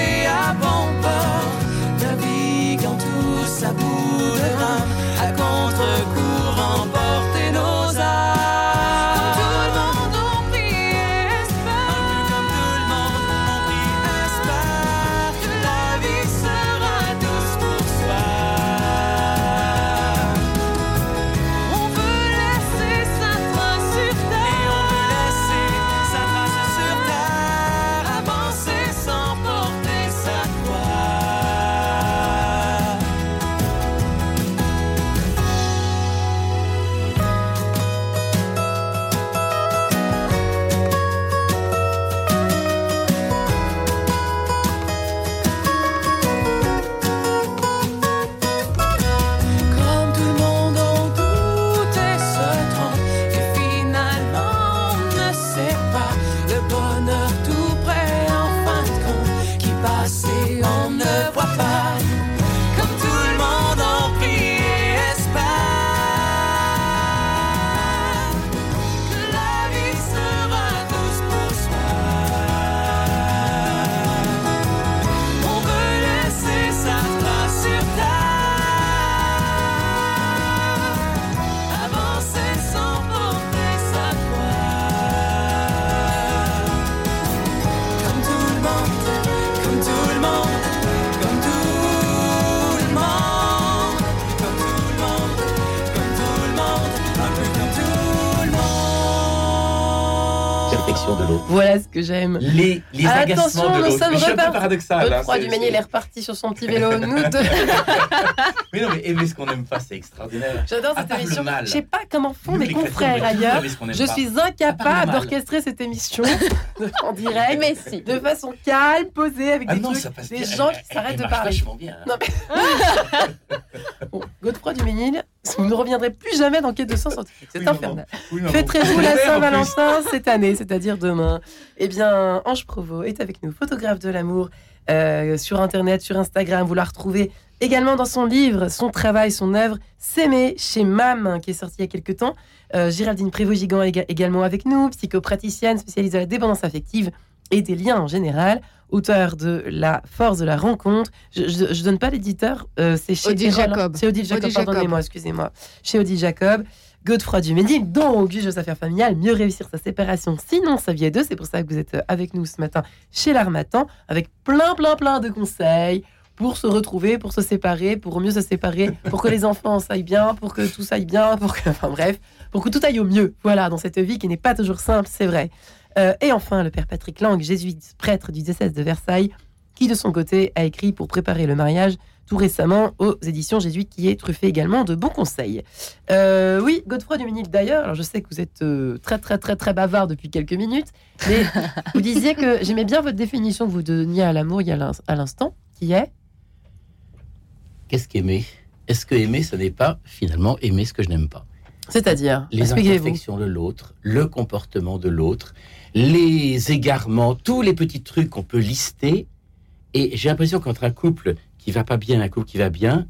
[SPEAKER 4] Perfection de l'eau.
[SPEAKER 1] Voilà ce que j'aime.
[SPEAKER 4] Les, les agacements
[SPEAKER 1] Attention,
[SPEAKER 4] de
[SPEAKER 1] nous
[SPEAKER 4] l'autre.
[SPEAKER 1] sommes
[SPEAKER 4] Mais
[SPEAKER 1] repartis.
[SPEAKER 4] paradoxal. hein,
[SPEAKER 1] Dumanier, il est reparti sur son petit vélo. Nous deux.
[SPEAKER 4] Mais non, mais aimer ce qu'on n'aime pas, c'est extraordinaire.
[SPEAKER 1] J'adore cette émission.
[SPEAKER 4] mal.
[SPEAKER 1] Je sais pas comment font
[SPEAKER 4] Nous,
[SPEAKER 1] mes confrères ailleurs. Je
[SPEAKER 4] pas.
[SPEAKER 1] suis incapable d'orchestrer cette émission en direct,
[SPEAKER 2] Mais si.
[SPEAKER 1] de façon calme, posée, avec
[SPEAKER 4] Ah
[SPEAKER 1] des
[SPEAKER 4] non,
[SPEAKER 1] trucs, des gens qui s'arrêtent de
[SPEAKER 4] marche
[SPEAKER 1] parler.
[SPEAKER 4] vachement bien. hein.
[SPEAKER 1] Non, Bon, Godefroy Duménil, vous ne reviendrez plus jamais dans Quai de Sens Scientifique. C'est
[SPEAKER 4] Oui,
[SPEAKER 1] infernal.
[SPEAKER 4] Oui.
[SPEAKER 1] Fêterez-vous la. Saint-Valentin cette année, c'est-à-dire demain Eh bien, Ange Provo est avec nous, photographe de l'amour, euh, sur Internet, sur Instagram. Vous la retrouvez également dans son livre, son travail, son œuvre, S'aimer chez MAM, qui est sorti il y a quelques temps. Euh, Géraldine Prévost-Gigant est également avec nous, psychopraticienne spécialiste de la dépendance affective et des liens en général, auteur de La force de la rencontre. Je ne donne pas l'éditeur, euh, c'est chez
[SPEAKER 5] Odile. Jacob.
[SPEAKER 1] C'est
[SPEAKER 5] Odile Jacob,
[SPEAKER 1] pardonnez-moi, excusez-moi. Chez Odile Jacob. Godefroy Duménil, donc Guge aux affaires familiales, mieux réussir sa séparation, sinon sa vie est deux. C'est pour ça que vous êtes euh, avec nous ce matin chez l'Armatan, avec plein, plein, plein de conseils pour se retrouver, pour se séparer, pour mieux se séparer, pour que les enfants s'aillent bien, pour que tout aille bien, pour que, enfin bref, pour que tout aille au mieux. Voilà, dans cette vie qui n'est pas toujours simple, c'est vrai. Euh, et enfin, le père Patrick Lang, jésuite prêtre du diocèse de Versailles, qui de son côté a écrit pour préparer le mariage tout récemment aux éditions jésuites, qui est truffé également de bons conseils. Euh, oui, Godefroy Duménil d'ailleurs, alors je sais que vous êtes euh, très très très très bavard depuis quelques minutes, mais vous disiez que j'aimais bien votre définition que vous donniez à l'amour il y a à l'instant, qui est
[SPEAKER 4] Qu'est-ce qu'aimer? Est-ce que aimer, ce n'est pas finalement aimer ce que je n'aime pas?
[SPEAKER 1] C'est-à-dire
[SPEAKER 4] Les imperfections de l'autre, le comportement de l'autre, les égarements, tous les petits trucs qu'on peut lister. Et j'ai l'impression qu'entre un couple qui va pas bien et un couple qui va bien,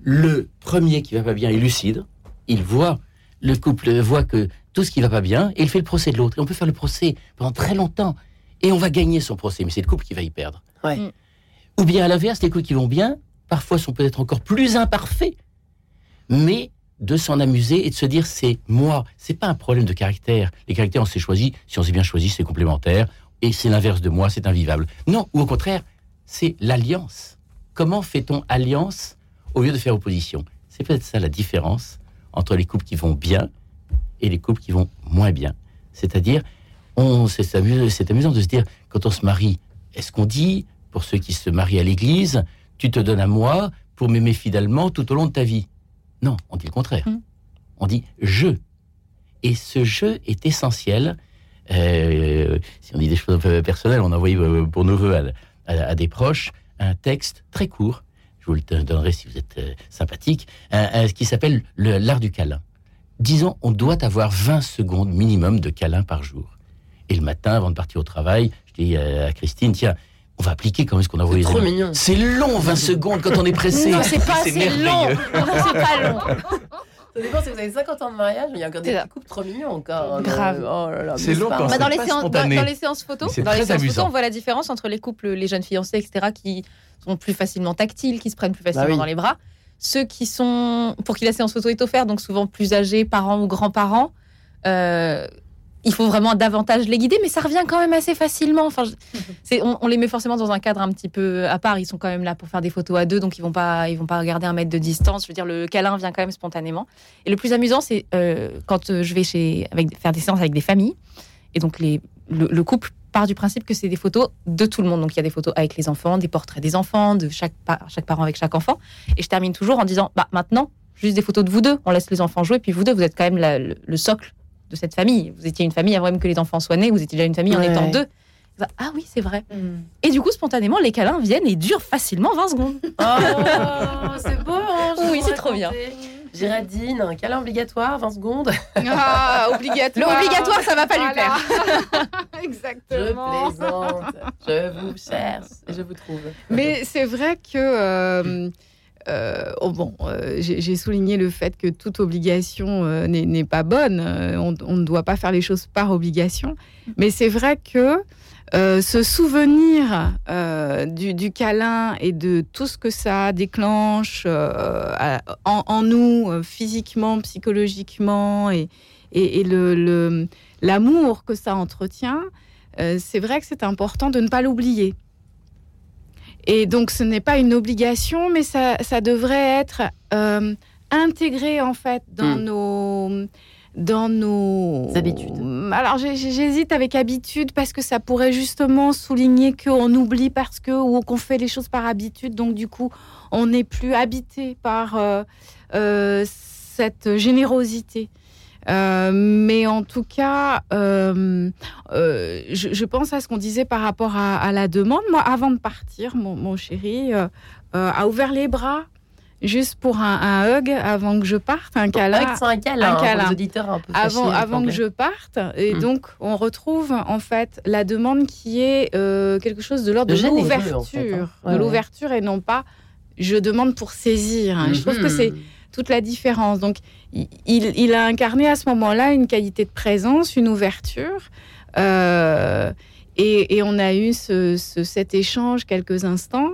[SPEAKER 4] le premier qui va pas bien est lucide. Il voit, le couple voit que tout ce qui va pas bien et il fait le procès de l'autre. Et on peut faire le procès pendant très longtemps. Et on va gagner son procès, mais c'est le couple qui va y perdre.
[SPEAKER 1] Ouais.
[SPEAKER 2] Mm.
[SPEAKER 4] Ou bien à l'inverse, les couples qui vont bien, parfois sont peut-être encore plus imparfaits, mais de s'en amuser et de se dire c'est moi. C'est pas un problème de caractère. Les caractères, on s'est choisi. Si on s'est bien choisi, c'est complémentaire. Et c'est l'inverse de moi, c'est invivable. Non, ou au contraire, c'est l'alliance. Comment fait-on alliance au lieu de faire opposition? C'est peut-être ça la différence entre les couples qui vont bien et les couples qui vont moins bien. C'est-à-dire, on, c'est amusant, c'est amusant de se dire, quand on se marie, est-ce qu'on dit, pour ceux qui se marient à l'église, tu te donnes à moi pour m'aimer fidèlement tout au long de ta vie? Non, on dit le contraire.
[SPEAKER 2] Mm.
[SPEAKER 4] On dit je. Et ce je est essentiel. Euh, si on dit des choses personnelles, on a envoyé euh, pour nos voeux à, à- à des proches un texte très court, je vous le donnerai si vous êtes euh, sympathique, un- un- qui s'appelle le- l'art du câlin. Disons, on doit avoir 20 secondes minimum de câlin par jour. Et le matin, avant de partir au travail, je dis à Christine, tiens, on va appliquer comment est-ce qu'on envoie les
[SPEAKER 1] Trop
[SPEAKER 4] amis.
[SPEAKER 1] mignon.
[SPEAKER 4] C'est long, 20 secondes, quand on est pressé.
[SPEAKER 2] Non, c'est pas assez long. c'est pas long.
[SPEAKER 1] Ça dépend si vous avez 50 ans de mariage, mais il y a encore des
[SPEAKER 2] C'est ça.
[SPEAKER 1] petits couples trop mignons encore. hein,
[SPEAKER 2] Grave.
[SPEAKER 1] Oh là là,
[SPEAKER 4] C'est long quand
[SPEAKER 2] Bah,
[SPEAKER 4] c'est
[SPEAKER 2] dans, les
[SPEAKER 4] pas
[SPEAKER 2] séances, dans, les séances photos,
[SPEAKER 4] C'est
[SPEAKER 2] dans les séances photos, on voit la différence entre les couples, les jeunes fiancés, etc., qui sont plus facilement tactiles, qui se prennent plus facilement
[SPEAKER 1] Bah oui.
[SPEAKER 2] dans les bras. Ceux qui sont, pour qui la séance photo est offerte, donc souvent plus âgés, parents ou grands-parents, euh, il faut vraiment davantage les guider, mais ça revient quand même assez facilement. Enfin, je- on, on les met forcément dans un cadre un petit peu à part. Ils sont quand même là pour faire des photos à deux, donc ils vont pas, ils vont pas garder un mètre de distance. Je veux dire, le câlin vient quand même spontanément. Et le plus amusant, c'est euh, quand euh, je vais chez, avec, faire des séances avec des familles, et donc les, le, le couple part du principe que c'est des photos de tout le monde. Donc il y a des photos avec les enfants, des portraits des enfants, de chaque, pa- chaque parent avec chaque enfant. Et je termine toujours en disant, bah maintenant, juste des photos de vous deux. On laisse les enfants jouer, puis vous deux, vous êtes quand même la- le, le socle de cette famille. Vous étiez une famille avant même que les enfants soient nés. Vous étiez déjà une famille en
[SPEAKER 1] Ouais.
[SPEAKER 2] étant deux. Ah oui, c'est vrai. Et du coup, spontanément, les câlins viennent et durent facilement 20 secondes.
[SPEAKER 1] Oh, c'est beau. hein, je
[SPEAKER 2] Oui, c'est trop bien.
[SPEAKER 1] Géraldine, un câlin obligatoire, 20 secondes.
[SPEAKER 5] Ah, obligatoire.
[SPEAKER 2] Le obligatoire, ça va pas lui
[SPEAKER 5] Voilà.
[SPEAKER 1] Je
[SPEAKER 5] Exactement.
[SPEAKER 1] plaisante. Je vous cherche et je vous trouve.
[SPEAKER 5] Mais c'est vrai que. euh, euh, oh bon, euh, j'ai souligné le fait que toute obligation euh, n'est pas bonne. On, ne doit pas faire les choses par obligation. Mais c'est vrai que ce souvenir du, câlin et de tout ce que ça déclenche en, nous, physiquement, psychologiquement, et, l'amour que ça entretient, c'est vrai que c'est important de ne pas l'oublier. Et donc, ce n'est pas une obligation, mais ça, ça devrait être euh, intégré en fait dans
[SPEAKER 1] Mm.
[SPEAKER 5] nos dans nos
[SPEAKER 1] Habitudes.
[SPEAKER 5] Alors, j'hésite avec habitude parce que ça pourrait justement souligner qu'on oublie parce que ou qu'on fait les choses par habitude, donc du coup, on n'est plus habité par euh, euh, cette générosité. Euh, mais en tout cas, euh, euh, je, je pense à ce qu'on disait par rapport à, à la demande. Moi, avant de partir, mon, mon chéri euh, euh, a ouvert les bras juste pour un, un hug avant que je parte, un câlin.
[SPEAKER 1] Avec un câlin,
[SPEAKER 5] Un
[SPEAKER 1] hein, pour
[SPEAKER 5] câlin.
[SPEAKER 1] auditeurs un peu
[SPEAKER 5] Avant, avant que je parte. Et
[SPEAKER 1] Mm.
[SPEAKER 5] donc, on retrouve en fait la demande qui est euh, quelque chose de l'ordre
[SPEAKER 1] De
[SPEAKER 5] l'ouverture.
[SPEAKER 1] en fait, hein. Ouais,
[SPEAKER 5] de
[SPEAKER 1] ouais.
[SPEAKER 5] l'ouverture et non pas je demande pour saisir. hein. Je trouve que
[SPEAKER 1] Mhm.
[SPEAKER 5] c'est toute la différence. Donc, il, a incarné à ce moment-là une qualité de présence, une ouverture. Euh, et, on a eu ce- ce- cet échange quelques instants.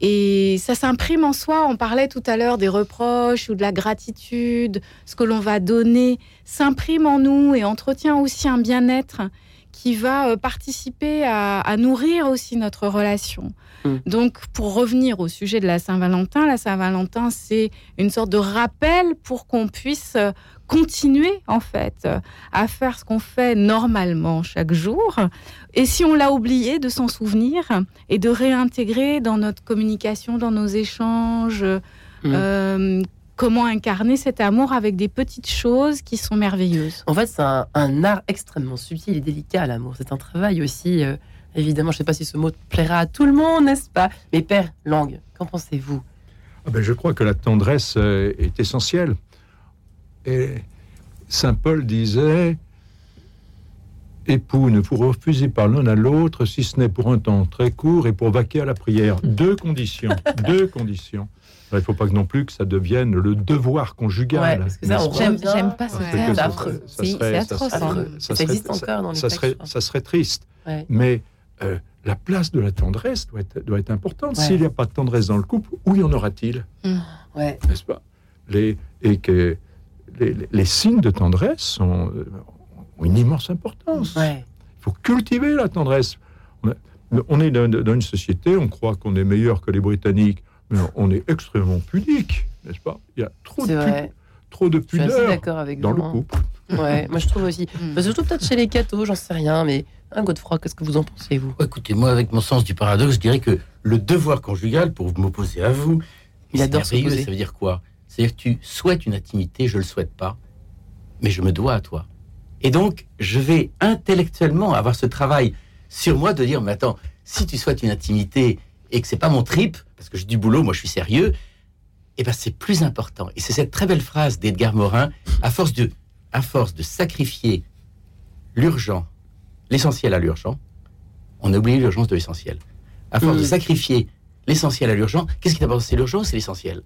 [SPEAKER 5] Et ça s'imprime en soi. On parlait tout à l'heure des reproches ou de la gratitude. Ce que l'on va donner s'imprime en nous et entretient aussi un bien-être qui va euh, participer à, à nourrir aussi notre relation.
[SPEAKER 1] Mm.
[SPEAKER 5] Donc, pour revenir au sujet de la Saint-Valentin, la Saint-Valentin, c'est une sorte de rappel pour qu'on puisse euh, continuer, en fait, euh, à faire ce qu'on fait normalement chaque jour. Et si on l'a oublié, de s'en souvenir et de réintégrer dans notre communication, dans nos échanges,
[SPEAKER 1] Mm.
[SPEAKER 5] euh, comment incarner cet amour avec des petites choses qui sont merveilleuses.
[SPEAKER 1] En fait, c'est un, un art extrêmement subtil et délicat, l'amour. C'est un travail aussi. euh, évidemment, je ne sais pas si ce mot plaira à tout le monde, n'est-ce pas? Mais Père Langue, qu'en pensez-vous?
[SPEAKER 3] Ah ben, je crois que la tendresse euh, est essentielle. Et Saint Paul disait Époux, ne vous refusez pas l'un à l'autre, si ce n'est pour un temps très court et pour vaquer à la prière. Deux conditions. deux conditions. Il ne faut pas que non plus que ça devienne le devoir conjugal.
[SPEAKER 1] Ouais,
[SPEAKER 2] J'aime, pas ce terme.
[SPEAKER 1] C'est
[SPEAKER 3] ça
[SPEAKER 1] affreux.
[SPEAKER 3] serait- ça
[SPEAKER 2] C'est-
[SPEAKER 3] serait-
[SPEAKER 2] c'est
[SPEAKER 3] ça
[SPEAKER 2] atroce,
[SPEAKER 3] serait-
[SPEAKER 2] hein.
[SPEAKER 3] Ça
[SPEAKER 1] Ça existe
[SPEAKER 3] serait-
[SPEAKER 1] encore dans les
[SPEAKER 3] ça
[SPEAKER 1] textes,
[SPEAKER 3] serait,
[SPEAKER 1] je crois.
[SPEAKER 3] ça serait triste.
[SPEAKER 1] Ouais.
[SPEAKER 3] Mais euh, la place de la tendresse doit être, doit être importante.
[SPEAKER 1] Ouais.
[SPEAKER 3] S'il n'y a pas de tendresse dans le couple, où y en aura-t-il?
[SPEAKER 1] Ouais.
[SPEAKER 3] N'est-ce pas? Les, Et que les, les- les signes de tendresse sont, euh, ont une immense importance.
[SPEAKER 1] Ouais.
[SPEAKER 3] Il faut cultiver la tendresse. On, a- on est dans, dans une société, on croit qu'on est meilleur que les Britanniques, mais on est extrêmement pudique, n'est-ce pas? Il y a trop de, pu- trop de
[SPEAKER 1] Je suis assez
[SPEAKER 3] pudeur
[SPEAKER 1] d'accord avec
[SPEAKER 3] dans
[SPEAKER 1] vous.
[SPEAKER 3] le
[SPEAKER 1] hein.
[SPEAKER 3] couple.
[SPEAKER 1] Ouais, moi je trouve aussi.
[SPEAKER 5] Mm.
[SPEAKER 1] Bah, surtout peut-être chez les cathos, j'en sais rien, mais un Godefroy, qu'est-ce que vous en pensez, vous?
[SPEAKER 4] Oh, Écoutez, moi, avec mon sens du paradoxe, je dirais que le devoir conjugal, pour m'opposer à vous,
[SPEAKER 1] Il adore s'opposer.
[SPEAKER 4] Ça veut dire quoi? C'est-à-dire que tu souhaites une intimité, je le souhaite pas, mais je me dois à toi. Et donc, je vais intellectuellement avoir ce travail sur moi de dire, mais attends, si tu souhaites une intimité et que c'est pas mon trip, parce que j'ai du boulot, moi je suis sérieux, eh ben c'est plus important. Et c'est cette très belle phrase d'Edgar Morin, à force de, à force de sacrifier l'urgent, l'essentiel à l'urgent, on a oublié l'urgence de l'essentiel. À force de
[SPEAKER 1] Mm.
[SPEAKER 4] sacrifier l'essentiel à l'urgent, qu'est-ce qui d'abord C'est l'urgence, c'est l'essentiel.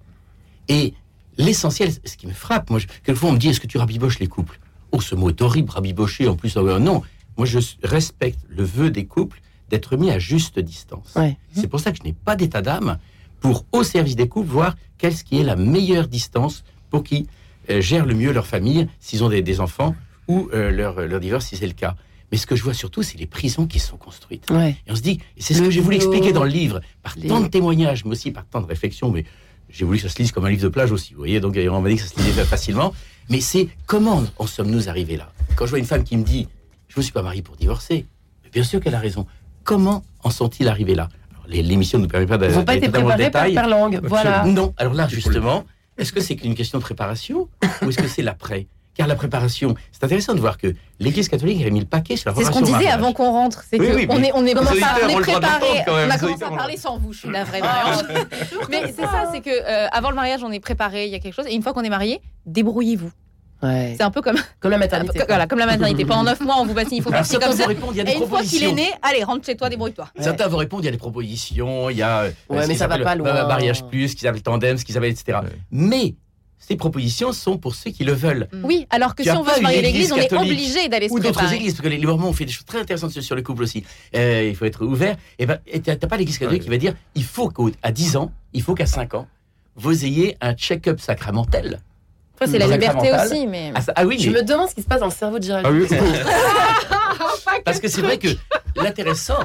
[SPEAKER 4] Et l'essentiel, ce qui me frappe, moi, quelquefois on me dit est-ce que tu rabiboches les couples? Oh, ce mot est horrible, rabibocher. En plus, euh, non. Moi, je respecte le vœu des couples d'être mis à juste distance.
[SPEAKER 1] Ouais.
[SPEAKER 4] C'est pour ça que je n'ai pas d'état d'âme pour, au service des couples, voir quelle qui est la meilleure distance pour qu'ils euh, gèrent le mieux leur famille, s'ils ont des, des enfants, ou euh, leur, leur divorce, si c'est le cas. Mais ce que je vois surtout, c'est les prisons qui sont construites.
[SPEAKER 1] Ouais.
[SPEAKER 4] Et on se dit, et c'est ce
[SPEAKER 1] Le
[SPEAKER 4] que j'ai voulu expliquer dans le livre, par
[SPEAKER 1] les-
[SPEAKER 4] tant de témoignages, mais aussi par tant de réflexions, mais j'ai voulu que ça se lise comme un livre de plage aussi, vous voyez, donc on m'a dit que ça se lisait facilement, mais c'est comment en sommes-nous arrivés là Quand je vois une femme qui me dit, je ne me suis pas mariée pour divorcer, mais bien sûr qu'elle a raison, comment en sont-ils arrivés là L'émission ne nous permet pas
[SPEAKER 1] Ils
[SPEAKER 4] d'aller
[SPEAKER 1] n'ont pas été préparés par, par langue. Voilà.
[SPEAKER 4] Non, alors là, justement, est-ce que c'est qu'une question de préparation ou est-ce que c'est l'après Car la préparation, c'est intéressant de voir que l'Église catholique avait mis le paquet sur la
[SPEAKER 2] C'est ce qu'on disait avant qu'on rentre. C'est
[SPEAKER 4] Oui,
[SPEAKER 2] que
[SPEAKER 4] oui,
[SPEAKER 2] on
[SPEAKER 4] mais
[SPEAKER 2] est, on est, on est préparé. On a commencé à parler sans vous. Je suis la vraie Marianne. Mais c'est ça, c'est que euh, avant le mariage, on est préparé. Il y a quelque chose. Et une fois qu'on est marié, débrouillez-vous.
[SPEAKER 1] Ouais.
[SPEAKER 2] C'est un peu comme,
[SPEAKER 1] Comme la maternité.
[SPEAKER 2] voilà, comme la maternité. Pendant 9 mois, on vous bassine, il faut
[SPEAKER 4] Alors,
[SPEAKER 2] partir comme ça.
[SPEAKER 4] vous répondent, il y a des
[SPEAKER 2] Et une fois qu'il est né, allez, rentre chez toi, débrouille-toi.
[SPEAKER 4] Certains vous répondent, il y a des propositions, il y a euh,
[SPEAKER 1] Ouais, mais ça va pas loin.
[SPEAKER 4] mariage plus, ce qu'ils appellent le tandem, ce qu'ils appellent, etc.
[SPEAKER 3] Ouais.
[SPEAKER 4] Mais ces propositions sont pour ceux qui le veulent.
[SPEAKER 2] Oui, alors que
[SPEAKER 4] Tu
[SPEAKER 2] si on veut se marier l'église, on est obligé d'aller se
[SPEAKER 4] Ou d'autres églises, parce que les, Mormons ont fait des choses très intéressantes sur, le couple aussi. Euh, il faut être ouvert. Et ben, et t'as t'as pas l'église catholique qui va dire il faut qu'à 10 ans, il faut qu'à 5 ans, vous ayez un check-up sacramentel.
[SPEAKER 2] Après, c'est la liberté aussi, mais.
[SPEAKER 4] Ah, ça- ah oui,
[SPEAKER 1] Je
[SPEAKER 4] mais-
[SPEAKER 1] me demande ce qui se passe dans le cerveau de Gérald.
[SPEAKER 3] Ah oui,
[SPEAKER 4] parce que c'est vrai que l'intéressant,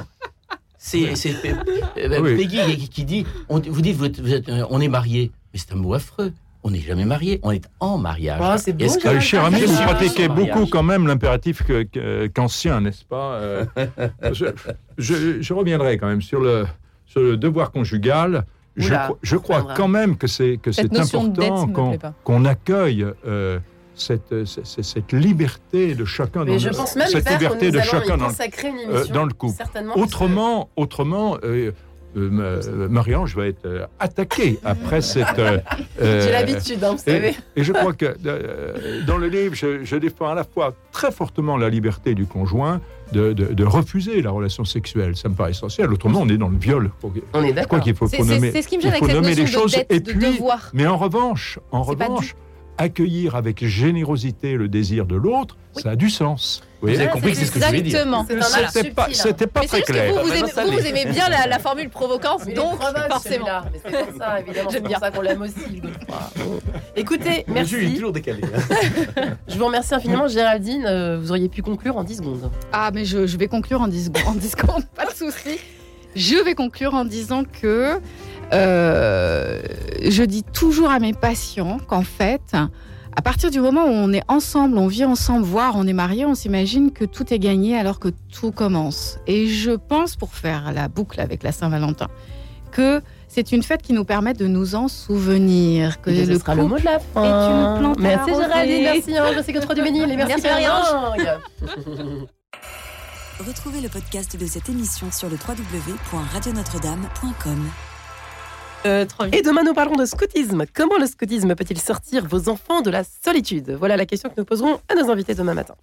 [SPEAKER 4] c'est euh, euh,
[SPEAKER 3] Oui.
[SPEAKER 4] Peggy qui, qui dit on, vous dites vous êtes- vous êtes, on est marié, mais c'est un mot affreux. On n'est jamais marié, on est en mariage.
[SPEAKER 1] Oh, c'est beau,
[SPEAKER 4] Est-ce que-
[SPEAKER 3] cher ami,
[SPEAKER 4] Je
[SPEAKER 3] vous pratiquez beaucoup quand même l'impératif que- que- qu'ancien, n'est-ce pas Euh, je, je- je reviendrai quand même sur le, sur le devoir conjugal. Je,
[SPEAKER 1] Oula,
[SPEAKER 3] crois- je crois
[SPEAKER 1] reviendra.
[SPEAKER 3] quand même que c'est que important qu'on accueille euh, cette, cette, cette liberté de chacun
[SPEAKER 1] Mais
[SPEAKER 3] dans
[SPEAKER 1] je
[SPEAKER 3] le,
[SPEAKER 1] pense même
[SPEAKER 3] cette
[SPEAKER 1] faire que
[SPEAKER 3] liberté
[SPEAKER 1] nous
[SPEAKER 3] de chacun dans euh, dans le couple. Autrement, autrement, euh, euh, ma- Marie-Ange va être euh, attaquée après cette. euh,
[SPEAKER 1] J'ai l'habitude, hein, vous
[SPEAKER 3] et,
[SPEAKER 1] savez.
[SPEAKER 3] et je crois que dans le livre, je, je défends à la fois très fortement la liberté du conjoint de, de- de refuser la relation sexuelle. Ça me paraît essentiel. Autrement, on est dans le viol.
[SPEAKER 1] On est d'accord.
[SPEAKER 3] qu'il faut, nommer,
[SPEAKER 2] c'est ce qui me gêne avec cette
[SPEAKER 3] les choses.
[SPEAKER 2] de dette,
[SPEAKER 3] et
[SPEAKER 2] de
[SPEAKER 3] puis,
[SPEAKER 2] devoir.
[SPEAKER 3] mais en revanche, en revanche, accueillir avec générosité le désir de l'autre, ça a du sens. Vous
[SPEAKER 4] avez compris que c'est ce que je voulais dire.
[SPEAKER 2] Exactement.
[SPEAKER 3] C'était pas,
[SPEAKER 1] hein.
[SPEAKER 3] c'était pas
[SPEAKER 2] Mais c'est
[SPEAKER 3] très clair.
[SPEAKER 2] vous, vous,
[SPEAKER 4] Bah,
[SPEAKER 2] aimez, vous, vous aimez bien la, la formule provocante,
[SPEAKER 1] Mais
[SPEAKER 2] donc forcément.
[SPEAKER 1] Mais c'est pour ça, évidemment. C'est
[SPEAKER 2] J'aime
[SPEAKER 1] pour
[SPEAKER 2] bien.
[SPEAKER 1] ça qu'on l'aime aussi. Écoutez,
[SPEAKER 4] Le jus est
[SPEAKER 1] merci.
[SPEAKER 4] toujours décalé. hein.
[SPEAKER 1] Je vous remercie infiniment, Géraldine. Euh, Vous auriez pu conclure en 10 secondes.
[SPEAKER 5] Ah, mais je, je vais conclure en 10 secondes, en 10 secondes, pas de souci. Je vais conclure en disant que euh, je dis toujours à mes patients qu'en fait, à partir du moment où on est ensemble, on vit ensemble, voire on est marié, on s'imagine que tout est gagné alors que tout commence. Et je pense, pour faire la boucle avec la Saint-Valentin, que c'est une fête qui nous permet de nous en souvenir. Que
[SPEAKER 1] Et ce
[SPEAKER 5] le
[SPEAKER 1] sera le mot de la fin.
[SPEAKER 5] une plante
[SPEAKER 1] Merci. Géraldine, merci Ange, merci Godefroy du Ménil et merci,
[SPEAKER 2] Merci. Marie-Ange.
[SPEAKER 6] Retrouvez le podcast de cette émission sur le www.radionotre-dame.com.
[SPEAKER 2] Euh.
[SPEAKER 1] Et demain, nous parlerons de scoutisme. Comment le scoutisme peut-il sortir vos enfants de la solitude? Voilà la question que nous poserons à nos invités demain matin.